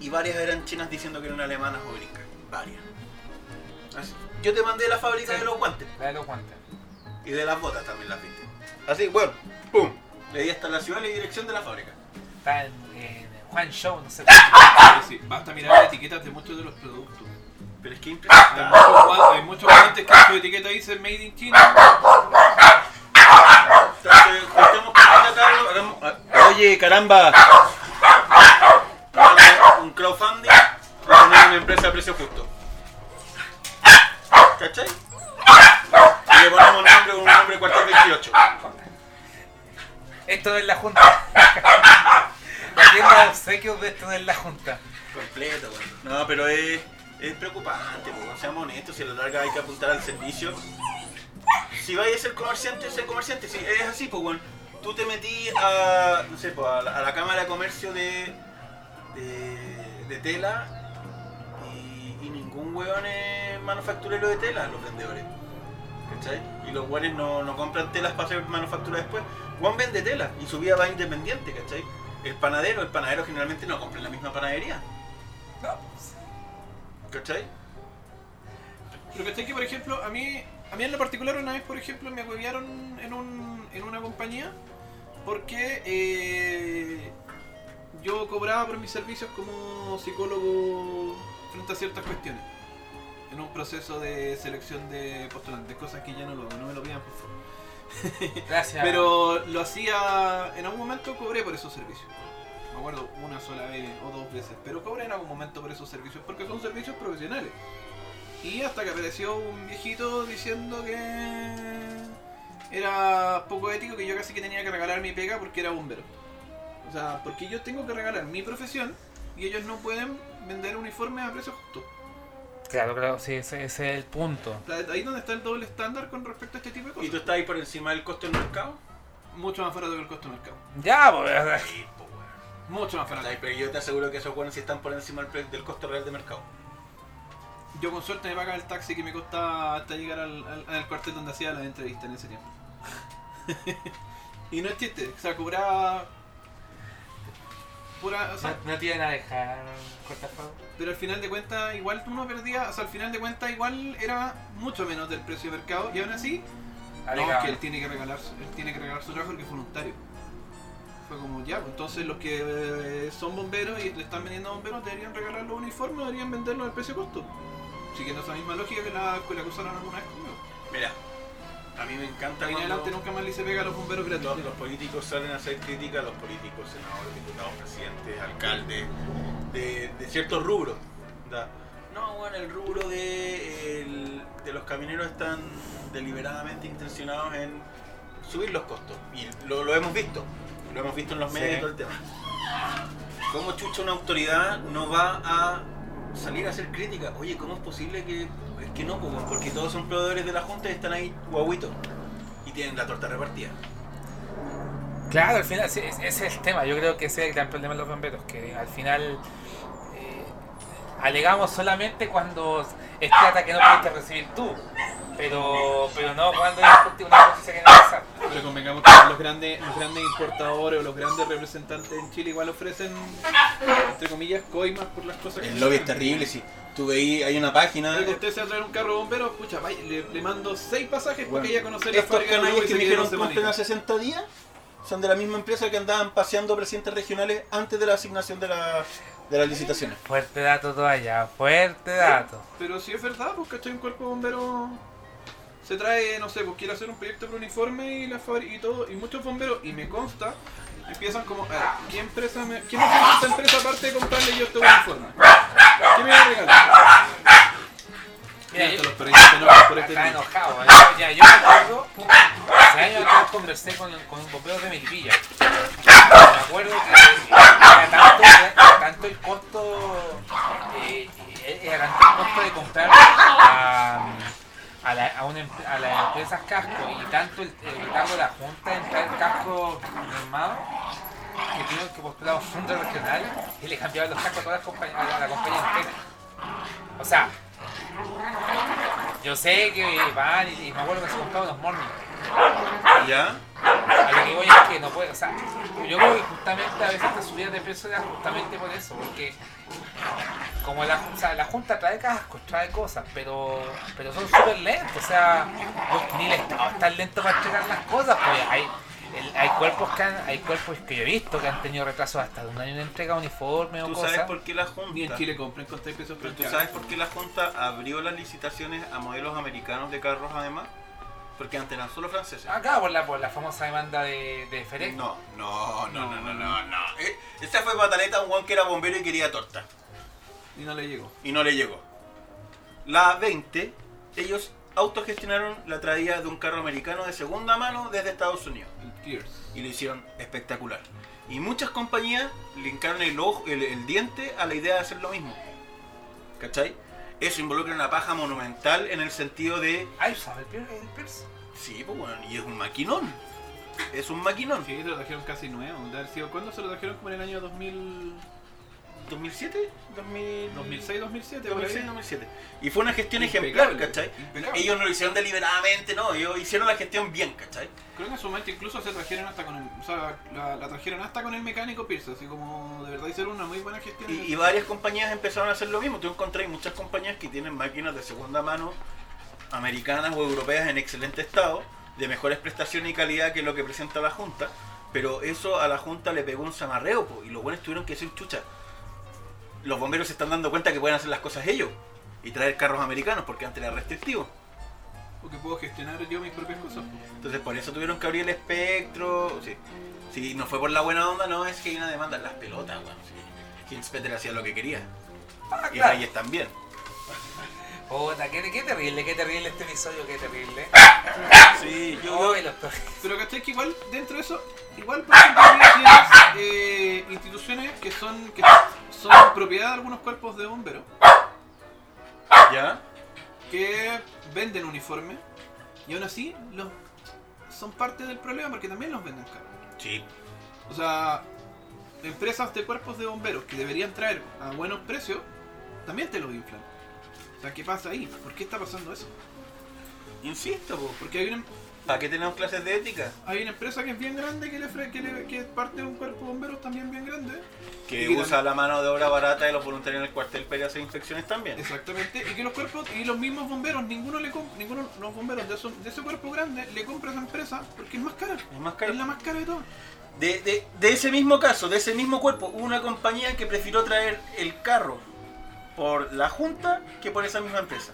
Y varias eran chinas diciendo que eran alemanas o gringas. Varias. Así. Yo te mandé la fábrica Sí. de los guantes. La de los guantes. Y de las botas también las viste. Así, bueno, pum. Le di hasta la ciudad y la dirección de la fábrica. En Juan Show, no sé. sí, basta mirar las etiquetas de muchos de los productos. Pero es que Hay impresionante. muchos, guan- hay muchos guantes que su etiqueta dice Made in China. Entonces, Carlos, ah, Oye, caramba. Un crowdfunding y poner una empresa a precio justo. ¿Cachai? Y le ponemos un nombre con un nombre cuartel 28. Esto es la junta. De obsequios de esto es la junta. Completo, güey. No, pero es, es preocupante, pues, seamos honestos, si a la larga hay que apuntar al servicio. Si vais a ser comerciante, ser comerciante, si es así, pues bueno, tú te metí a, no sé, pues, a, la, Cámara de Comercio de, de, tela y, y ningún weón es manufacturero de tela, los vendedores. ¿Cachai? Y los weones no, no compran telas para hacer manufactura después. Juan vende tela y su vida va independiente, ¿cachai? El panadero, el panadero generalmente no compra en la misma panadería. No, pues, ¿Cachai? Pero que que, por ejemplo, a mí, a mí en lo particular una vez, por ejemplo, me agobiaron en, un, en una compañía porque eh, yo cobraba por mis servicios como psicólogo frente a ciertas cuestiones. En un proceso de selección de postulantes, cosas que ya no lo no me lo pidan por favor. Gracias. Pero lo hacía, en algún momento cobré por esos servicios. Me acuerdo una sola vez o dos veces, pero cobré en algún momento por esos servicios porque son servicios profesionales. Y hasta que apareció un viejito diciendo que era poco ético, que yo casi que tenía que regalar mi pega porque era bombero. O sea, porque yo tengo que regalar mi profesión y ellos no pueden vender uniformes a precio justo. Claro, claro, sí, ese, ese es el punto. Ahí es donde está el doble estándar con respecto a este tipo de ¿Y tú cosas. estás ahí por encima del costo del mercado? Mucho más barato que el costo de mercado. Ya, pues. Sí, pues bueno. Mucho más barato. Pero yo te aseguro que esos buenos sí están por encima del, del costo real de mercado. Yo con suerte me pagaba el taxi que me costaba hasta llegar al, al, al cuartel donde hacía la entrevista en ese tiempo. y no es chiste, o sea, cobraba... Pura, o sea, No, no te iban a dejar cortar fuego. pero al final de cuentas igual uno perdía, o sea, al final de cuentas igual era mucho menos del precio de mercado y aún así, no, es que él tiene que regalar, su- él tiene que regalar su trabajo porque es voluntario. Fue como ya, pues, entonces los que eh, son bomberos y le están vendiendo a bomberos deberían regalar los uniformes, deberían venderlos al precio costo. Siguiendo esa misma lógica que la, que la que usaron alguna vez conmigo. Mira, a mí me encanta Ahí en adelante nunca más le hice pega a los bomberos gratis. los, los políticos salen a hacer crítica a los políticos, senadores, diputados, presidentes, alcaldes, de, de ciertos rubros. ¿da? No, bueno, el rubro de, el- de los camioneros están deliberadamente intencionados en subir los costos. Y lo, lo hemos visto. Lo hemos visto en los Sí. medios y todo el tema. ¿Cómo chucha una autoridad no va a salir a hacer crítica? Oye, ¿cómo es posible que.? Es que no, porque todos son proveedores de la Junta y están ahí guaguitos. Y tienen la torta repartida. Claro, al final ese es el tema. Yo creo que ese es el gran problema de los bomberos, que al final eh, alegamos solamente cuando es plata que no puedes recibir tú, pero pero no cuando hay justi- una justicia que no pasa. Pero convengamos que los grandes, los grandes importadores o los grandes representantes en Chile igual ofrecen, entre comillas, coimas por las cosas que El lobby es terrible, si tú veis, hay una página. Oiga, usted se va a traer un carro pucha, vaya, le, le mando seis pasajes Bueno, para que ella Estos Uruguay que me dijeron a semanitas. 60 días son de la misma empresa que andaban paseando presidentes regionales antes de la asignación de, la, de las licitaciones. Fuerte dato todavía, fuerte dato. Pero si es verdad, pues cachai, un cuerpo de bomberos se trae, no sé, pues quiere hacer un proyecto para uniforme y, la y todo, y muchos bomberos, y me consta, empiezan como, a ver, ¿qué empresa me, ¿qué me esta empresa aparte de comprarle yo este uniforme? ¿Qué me va a regalar? Mira, los perritos que no por este enojado, ¿eh? ya, yo me acuerdo, hace años atrás conversé con, con un bombero de Melipilla. Me acuerdo que era tanto, el costo, eh, eh, era tanto el costo de comprar la... Um, a, la- a una a las empresas casco y tanto el, el retardo de la Junta en traer cascos armados que tuvieron que postular un fondo regional y le cambiaban los cascos a todas las compañías, a la, a la compañía entera. O sea, yo sé que van y, me acuerdo que se compraban los mornings. ¿Ya? A lo que voy es que no puede, o sea, yo creo que justamente a veces esta subida de precio era justamente por eso, porque como la, o sea, la Junta trae cascos, trae cosas, pero pero son súper lentos, o sea, ni el Estado es tan lento para entregar las cosas, pues hay, el- hay cuerpos que han- hay cuerpos que yo he visto que han tenido retrasos hasta de un año de entrega de uniforme o ¿Tú cosas. sabes por qué la Junta? Ni en Chile compren con 6 pesos Pero tú sabes por qué la Junta abrió las licitaciones a modelos americanos de carros además? Porque antes eran solo franceses. Acá por la, por la famosa demanda de, de Ferec. No, no, no, no, no, no, no. Eh, Esta fue pataleta un guan que era bombero y quería torta. Y no le llegó. Y no le llegó. La 20, ellos autogestionaron la traída de un carro americano de segunda mano desde Estados Unidos. Y lo hicieron espectacular. Y muchas compañías le hincaron el, ojo, el, el diente a la idea de hacer lo mismo. ¿Cachai? Eso involucra una paja monumental en el sentido de... Ay, ¿sabes el Pierce? el Pierce? Sí, pues bueno, y es un maquinón. Es un maquinón. Sí, lo trajeron casi nuevo. ¿Cuándo se lo trajeron? Como en el año 2000... ¿2007? 2000... 2006, 2007. por ahí. 2006, 2007. Y fue una gestión Impecable, ejemplar, ¿cachai? impecable. Ellos no lo hicieron deliberadamente, no, ellos hicieron la gestión bien, ¿cachai? Creo que en su momento incluso se trajeron hasta con el, o sea, la, la trajeron hasta con el mecánico Pierce, así como de verdad hicieron una muy buena gestión. Y, y varias compañías empezaron a hacer lo mismo. Tú encontrás muchas compañías que tienen máquinas de segunda mano, americanas o europeas en excelente estado, de mejores prestaciones y calidad que lo que presenta la Junta. Pero eso a la Junta le pegó un zamarreo, po, y los buenos tuvieron que decir, chucha, los bomberos se están dando cuenta que pueden hacer las cosas ellos y traer carros americanos porque antes era restrictivo. Porque puedo gestionar yo mis propias cosas. Entonces por eso tuvieron que abrir el espectro. Sí. Si no fue por la buena onda, no, es que hay una demanda en las pelotas, weón. Sí. Hinspeter hacía lo que quería. Ah, Y claro. Reyes también. Puta, qué, qué terrible, qué terrible este episodio, qué terrible. Sí, yo, yo- los Pero cachai que igual dentro de eso, igual por ejemplo tienes eh, instituciones que son que son propiedad de algunos cuerpos de bomberos ¿Ya? que venden uniformes y aún así los son parte del problema porque también los venden caros. Sí. O sea, empresas de cuerpos de bomberos que deberían traer a buenos precios, también te los inflan. O sea, ¿qué pasa ahí? ¿Por qué está pasando eso? Insisto, po, Porque hay una, ¿para qué tenemos clases de ética? hay una empresa que es bien grande que, le, que, le- que es parte de un cuerpo de bomberos también bien grande. Que usa la mano de obra barata de los voluntarios en el cuartel para hacer inspecciones también. Exactamente, y que los cuerpos y los mismos bomberos, ninguno le ninguno los bomberos de, ese cuerpo grande le compra a esa empresa porque es más cara. Es más caro. Es la más cara de todas. De, de, de ese mismo caso, de ese mismo cuerpo, hubo una compañía que prefirió traer el carro por la Junta que por esa misma empresa.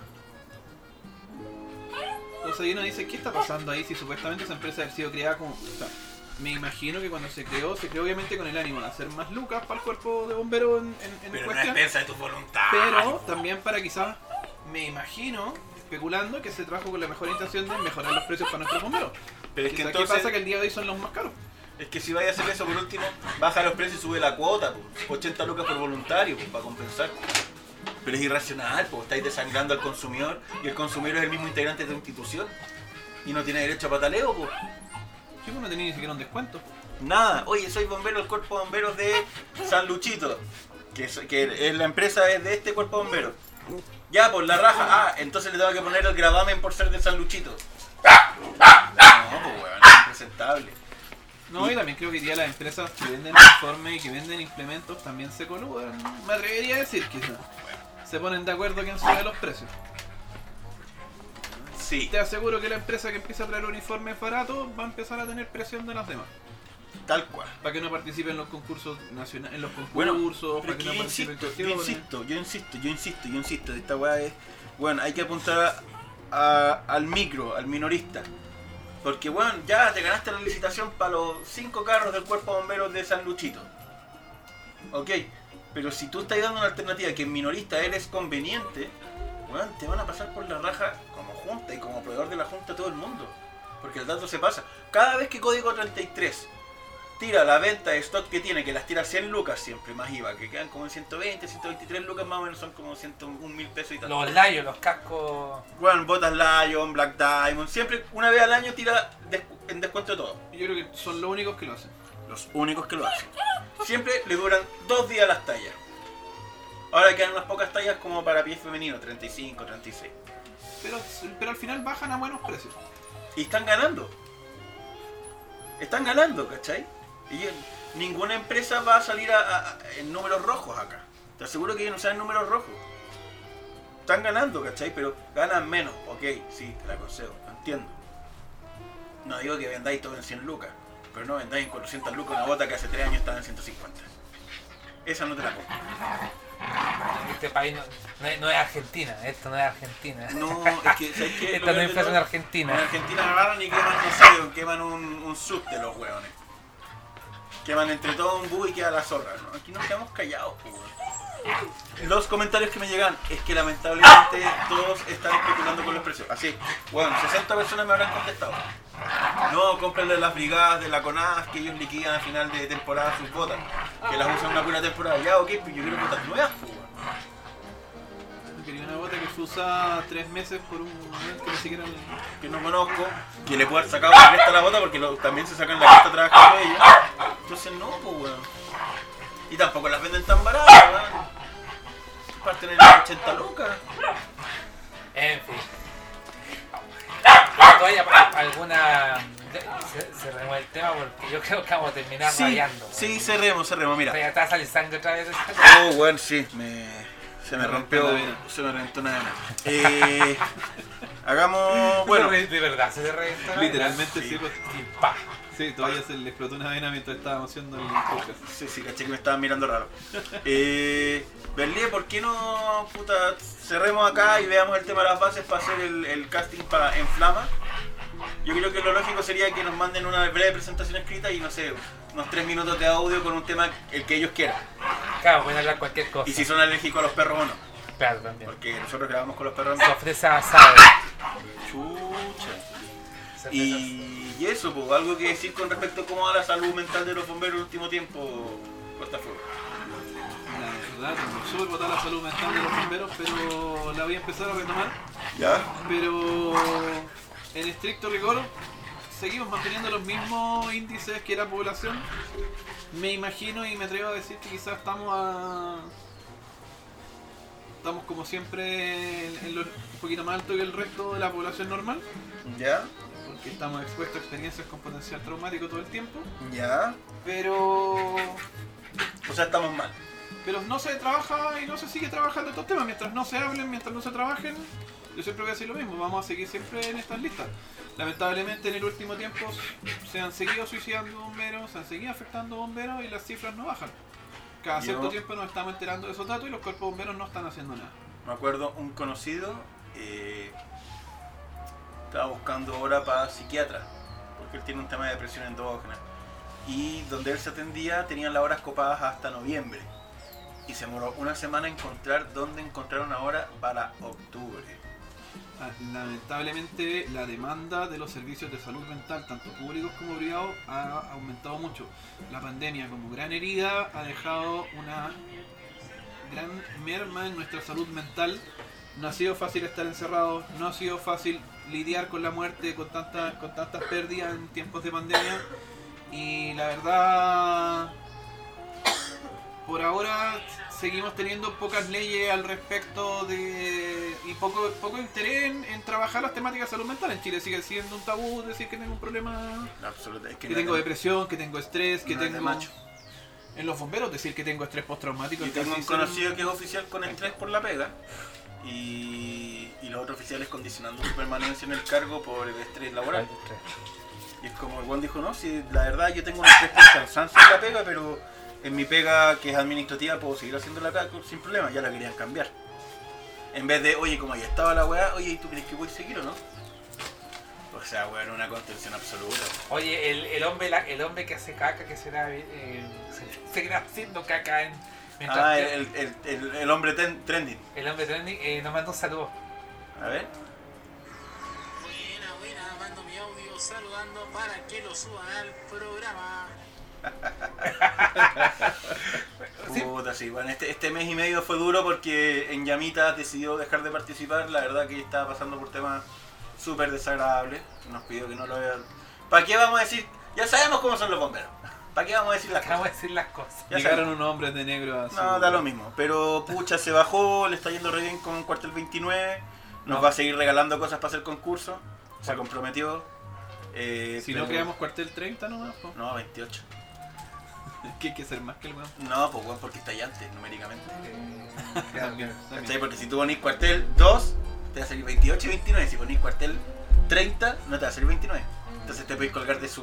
Entonces ahí uno dice, ¿qué está pasando ahí si supuestamente esa empresa ha sido creada como... o sea, me imagino que cuando se creó, se creó obviamente con el ánimo de hacer más lucas para el cuerpo de bomberos en, en, en Pero no cuestión. expensa de tus voluntades. Pero también para quizás, me imagino, especulando, que se trajo con la mejor intención de mejorar los precios para nuestros bomberos. Pero es que entonces, ¿Qué pasa que el día de hoy son los más caros? es que si vaya a hacer eso por último, baja los precios y sube la cuota, po. 80 lucas por voluntario, po, para compensar. Pero es irracional, pues estáis desangrando al consumidor y el consumidor es el mismo integrante de tu institución y no tiene derecho a pataleo, pues. Sí, pues no tenía ni siquiera un descuento. Nada, oye, soy bombero del cuerpo de bomberos de San Luchito, que es, que es la empresa es de este cuerpo de bomberos. Ya, por la raja, ah, entonces le tengo que poner el gravamen por ser de San Luchito. No, pues weón, es impresentable. No, y también creo que día las empresas que venden uniformes y que venden implementos también se coluden. Me atrevería a decir que se ponen de acuerdo quién sube los precios. Sí, Te aseguro que la empresa que empieza a traer uniformes baratos va a empezar a tener presión de las demás. tal cual. Para que no participe en los concursos nacionales, en los concursos, Bueno, para que que no insisto, yo insisto, yo insisto, yo insisto, yo insisto, esta weá es, bueno, hay que apuntar a- a- al micro, al minorista. Porque, bueno, ya te ganaste la licitación para los cinco carros del cuerpo de bomberos de San Luchito. Ok, pero si tú estás dando una alternativa que en minorista eres conveniente, weón, te van a pasar por la raja como junta y como proveedor de la junta todo el mundo. Porque el dato se pasa. Cada vez que Código 33 tira la venta de stock que tiene, que las tira 100 lucas siempre, más IVA, que quedan como en 120, 123 lucas más o menos, son como 101 mil pesos y tal. Los layos, los cascos. Bueno, botas Lion, Black Diamond, siempre una vez al año tira descu- en descuento todo. Yo creo que son los únicos que lo hacen. Los únicos que lo hacen. Siempre le duran dos días las tallas. Ahora quedan unas pocas tallas como para pie femenino, 35, 36. Pero, pero al final bajan a buenos precios. Y están ganando. Están ganando, ¿cachai? Y ninguna empresa va a salir a- a- a- en números rojos acá. Te aseguro que ellos no salen números rojos. Están ganando, ¿cachai? Pero ganan menos. Ok, sí, te la concedo, lo entiendo. No digo que vendáis todo en 100 lucas, pero no vendáis en 400 lucas una bota que hace 3 años estaba en 150. Esa no te la compro. Este país no, no es, no es Argentina, esto no es Argentina. No, es que, ¿sabes qué? Esta no es inflación argentina. En Argentina agarran y queman, no sé, queman un, un sub de los hueones. Queman entre todo un búho y queda la zorra, ¿no? Aquí nos quedamos callados, pues. Los comentarios que me llegan es que lamentablemente todos están especulando con los precios. Así, bueno, 60 personas me habrán contestado. No, cómprenle las brigadas de la CONAF que ellos liquidan a final de temporada sus botas. Que las usan una pura temporada. Ya, ok, pues yo quiero botas nuevas, pues, Quería una bota que se usa tres meses por un momento que ni siquiera le- que no conozco, que le pueda haber sacado la cresta a la bota porque lo- también se sacan la cresta trabajando ellos. Entonces no, pues weón. Y tampoco las venden tan baratas, weón. Parten en las 80 lucas. En fin. ¿Todavía alguna. Remueve el tema porque yo creo que vamos a terminar Sí, rayando. sí, cerremos, cerremos, mira. Ya está saliendo sangre otra vez. Oh, weón, sí, me, se me Me rompió, se me reventó una vena. Eh, hagamos, bueno, de, de verdad, se te reventó. Literalmente Sí. sí, pues. Y pa. Sí, todavía se le explotó una vena mientras estábamos haciendo el podcast. Sí, sí, caché que me estaban mirando raro. Eh, Berlín, ¿por qué no, puta, cerremos acá y veamos el tema de las bases para hacer el, el casting para en Flama? Yo creo que lo lógico sería que nos manden una breve presentación escrita y no sé, unos tres minutos de audio con un tema el que ellos quieran. Claro, pueden hablar cualquier cosa. Y si son alérgicos a los perros o no. Claro, también. Porque nosotros grabamos con los perros. Se ofrece asado. Chucha. Y, y eso, pues, algo que decir con respecto a cómo va la salud mental de los bomberos en el último tiempo, Cortafuego. La verdad, súper botada la salud mental de los bomberos, pero la voy a empezar a retomar. ¿Ya? Pero en estricto rigor, seguimos manteniendo los mismos índices que la población. Me imagino y me atrevo a decir que quizás estamos a. Estamos como siempre en, en lo- un poquito más alto que el resto de la población normal, ¿Ya? Porque estamos expuestos a experiencias con potencial traumático todo el tiempo. ¿Ya? Pero O sea, estamos mal. Pero no se trabaja y no se sigue trabajando estos temas. Mientras no se hablen, mientras no se trabajen, yo siempre voy a decir lo mismo. Vamos a seguir siempre en estas listas. Lamentablemente en el último tiempo se han seguido suicidando bomberos, se han seguido afectando bomberos y las cifras no bajan. Cada Yo- cierto tiempo nos estamos enterando de esos datos y los cuerpos bomberos no están haciendo nada. Me acuerdo un conocido eh, estaba buscando hora para psiquiatra, porque él tiene un tema de depresión endógena. Y donde él se atendía tenían las horas copadas hasta noviembre. Y se demoró una semana encontrar dónde encontrar una hora para octubre. Ah, Lamentablemente la demanda de los servicios de salud mental, tanto públicos como privados, ha aumentado mucho. La pandemia como gran herida ha dejado una gran merma en nuestra salud mental. No ha sido fácil estar encerrados, no ha sido fácil lidiar con la muerte, con tantas, con tantas pérdidas en tiempos de pandemia. Y la verdad, por ahora seguimos teniendo pocas leyes al respecto de y poco poco interés en, en trabajar las temáticas de salud mental. En Chile sigue siendo un tabú decir que tengo un problema. Es que que no tengo es de- depresión, que tengo estrés, que no tengo macho. en los bomberos decir que tengo estrés postraumático. Yo tengo un conocido que es oficial con estrés por la pega. Y, y los otros oficiales condicionando su permanencia en el cargo por el estrés laboral. Y es como el Juan dijo, no, si la verdad yo tengo un estrés por cansancio en la pega, pero en mi pega que es administrativa puedo seguir haciendo la pega sin problema, ya la querían cambiar. En vez de, oye, como ahí estaba la weá, oye, ¿y tú crees que voy a seguir o no? O sea, weón, una contención absoluta. Oye, el, el hombre la- el hombre que hace caca, que será eh, se- seguirá haciendo caca en, mientras Ah, que- el, el, el, el hombre ten- trending. el hombre trending eh, nos manda un saludo. A ver. Buena, buena, mando mi audio saludando para que lo suban al programa. Sí. Puta, sí, bueno, este, este mes y medio fue duro porque en Yamita decidió dejar de participar. La verdad que estaba pasando por temas súper desagradables. Nos pidió que no lo vean. ¿Para qué vamos a decir? Ya sabemos cómo son los bomberos. ¿Para qué vamos a decir las Acabo de cosas? decir las cosas. Ya Llegaron sabemos. unos hombres de negro a su- No, da lo mismo. Pero pucha, se bajó, le está yendo re bien con Cuartel 29. Nos No. va a seguir regalando cosas para hacer concurso. Se comprometió. Eh, Si pero- no creamos cuartel 30 nomás, po. No, 28. que hay que ser más que el weón. No, pues bueno, porque está allá antes, numéricamente. También. Porque si tú ponís cuartel 2, te va a salir 28 y 29. Si ponís cuartel 30, no te va a salir 29. Entonces te podéis colgar de su.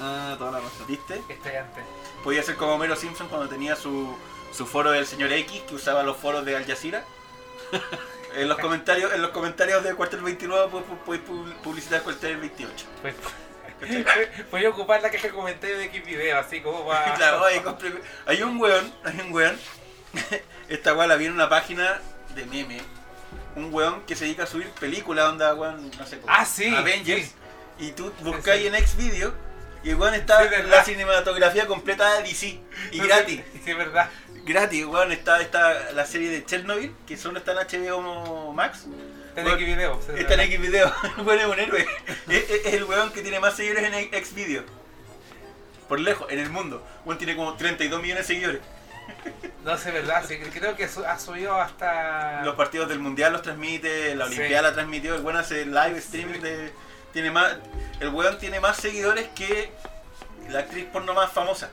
Ah, toda la razón. ¿Viste? Estoy antes. Podía ser como Homero Simpson cuando tenía su, su foro del señor X, que usaba los foros de Al Jazeera. En los comentarios, en los comentarios de cuartel 29 puedes, puedes pu- publicitar cuartel 28. Pues, ¿Cachai? voy a ocupar la caja de comentarios de X video, así como para. Claro, oye, compré- Hay un weón, hay un weón. Esta weá la vi en una página de meme. Un weón que se dedica a subir películas, onda weón, no sé, po, Ah, sí, Avengers. sí. Y tú buscáis en Xvideo y el weón está Sí, la cinematografía completa de DC. Y gratis. Sí, es verdad. Gratis, weón, está, está la serie de Chernobyl, que solo está en HBO Max. Está en Bueno, X video. sí, es Está en verdad. Xvideo. El weón es un héroe. Es, el weón que tiene más seguidores en Xvideo. Por lejos, en el mundo. Weón tiene como 32 millones de seguidores. No sé, verdad. Sí, creo que ha subido hasta. Los partidos del mundial los transmite, la Sí. olimpiada la transmitió, el weón hace live streaming de. Tiene más. El weón tiene más seguidores que la actriz porno más famosa.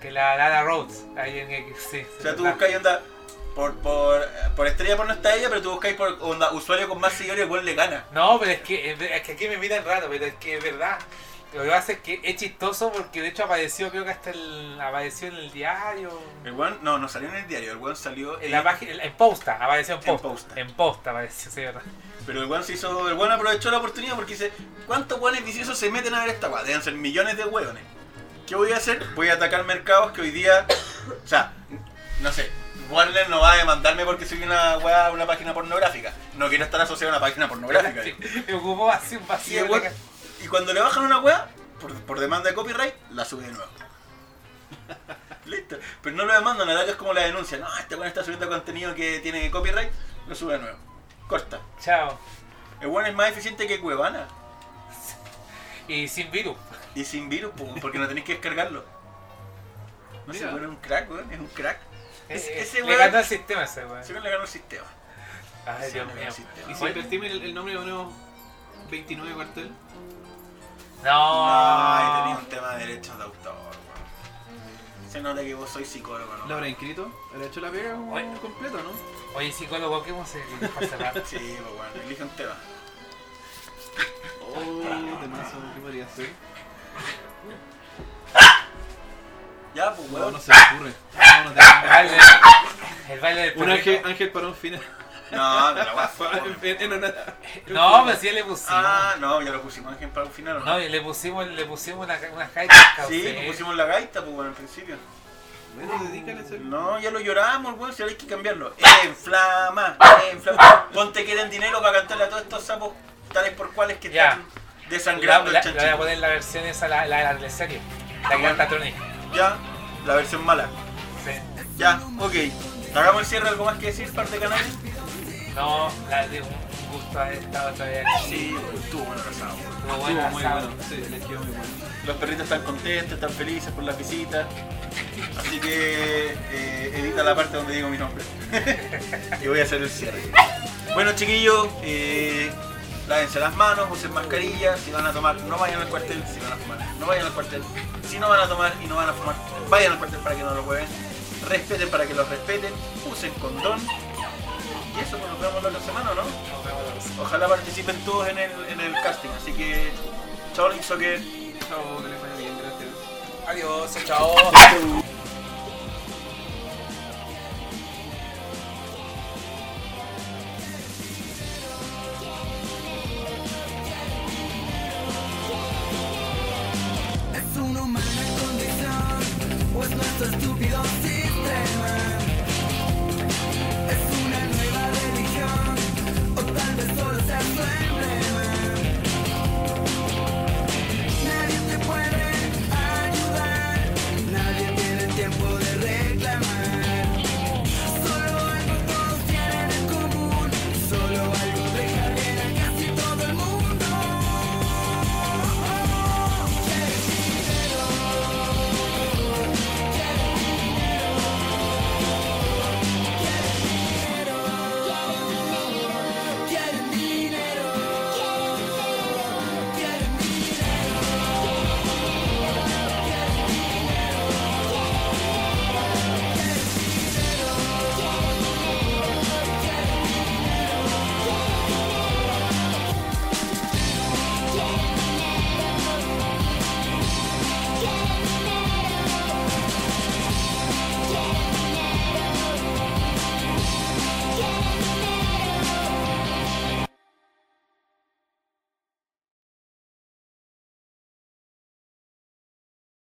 Que la Lara Rhodes. Ahí en X. Sí, O sea, tú verdad. buscáis onda. Por, por, por estrella porno está ella, pero tú buscáis por onda, usuario con más seguidores, el weón le gana. No, pero es que, es que aquí me miran raro, pero es que es verdad. Lo que pasa es que es chistoso porque de hecho apareció, creo que hasta el, apareció en el diario. El weón, no, no salió en el diario, el weón salió En la página, en posta, apareció en En posta. posta. En posta apareció, sí, verdad. Pero el weón se hizo. El weón aprovechó la oportunidad porque dice: ¿Cuántos weones viciosos se meten a ver esta weá? Deben ser millones de weones. ¿Qué voy a hacer? Voy a atacar mercados que hoy día. O sea, no sé. Warner no va a demandarme porque soy una weá, una página pornográfica. No quiero estar asociado a una página pornográfica. Me ocupó así un vacío. y cuando le bajan una weá, por, por demanda de copyright, la sube de nuevo. Listo. Pero no lo demandan, la verdad que es como la denuncia. No, este weón está subiendo contenido que tiene copyright, lo sube de nuevo. Corta. Chao. El weón es más eficiente que Cuevana. Y sin virus. Y sin virus, po, porque no tenéis que descargarlo. No sé, weón, es un crack, weón, es un crack. Es- Eh, ese le weón- ganó el sistema ese weón. Le ganó el sistema. Ay, Dios mío. ¿Y si invertimos el, el nombre de unos 29 cuartel? No. No, ahí tenía un tema de derechos de autor. Se nota que vos sois psicólogo, ¿no? ¿Lo habrá inscrito? ¿Habrá hecho la pega como Oye. completo, no? Oye, psicólogo, ¿qué música para cerrar? Sí, pues bueno, elige un tema. Oh, temazo, ¿qué podría ser? Ya, pues No, weón. no se me ocurre. No, no El tengo. baile, el baile del Un perrito. ángel, ángel para un final. No. En, en una- No, pero sí le pusimos. Ah, no, ya lo pusimos Ángel para un final. ¿o No, y le pusimos, le pusimos una, unas gaitas Sí, pues pusimos la gaita, pues bueno, al principio. Bueno, dedícale. No, ya lo lloramos, weón, si ahora hay que cambiarlo. Enflama, enflama. Ponte que den dinero para cantarle a todos estos sapos tales por cuales que están desangrando el le voy a chanchito. poner la versión esa, la, la, la serie. La que canta Tronic. Ya, la versión mala. Sí. Ya, ok. Hagamos el cierre, ¿algo más que decir, par de canales? No, la de un gusto haber estado otra vez aquí. Sí, estuvo bueno pasado. Estuvo Estuvo bueno muy asado. bueno. Sí, les quedó muy bueno. Los perritos están contentos, están felices por las visitas. Así que eh, edita la parte donde digo mi nombre. y voy a hacer el cierre. Bueno chiquillos, eh, lávense las manos, usen mascarilla, si van a tomar, no vayan al cuartel, si van a fumar, no vayan al cuartel, si no van a tomar y no van a fumar, vayan al cuartel para que no lo mueven, respeten para que los respeten, usen condón. Y eso, pues nos vemos la otra semana, ¿no? Nos vemos la próxima. Ojalá participen todos en el, en el casting, así que chao Link Soccer. Chao, que les vaya bien, gracias. Adiós, chao.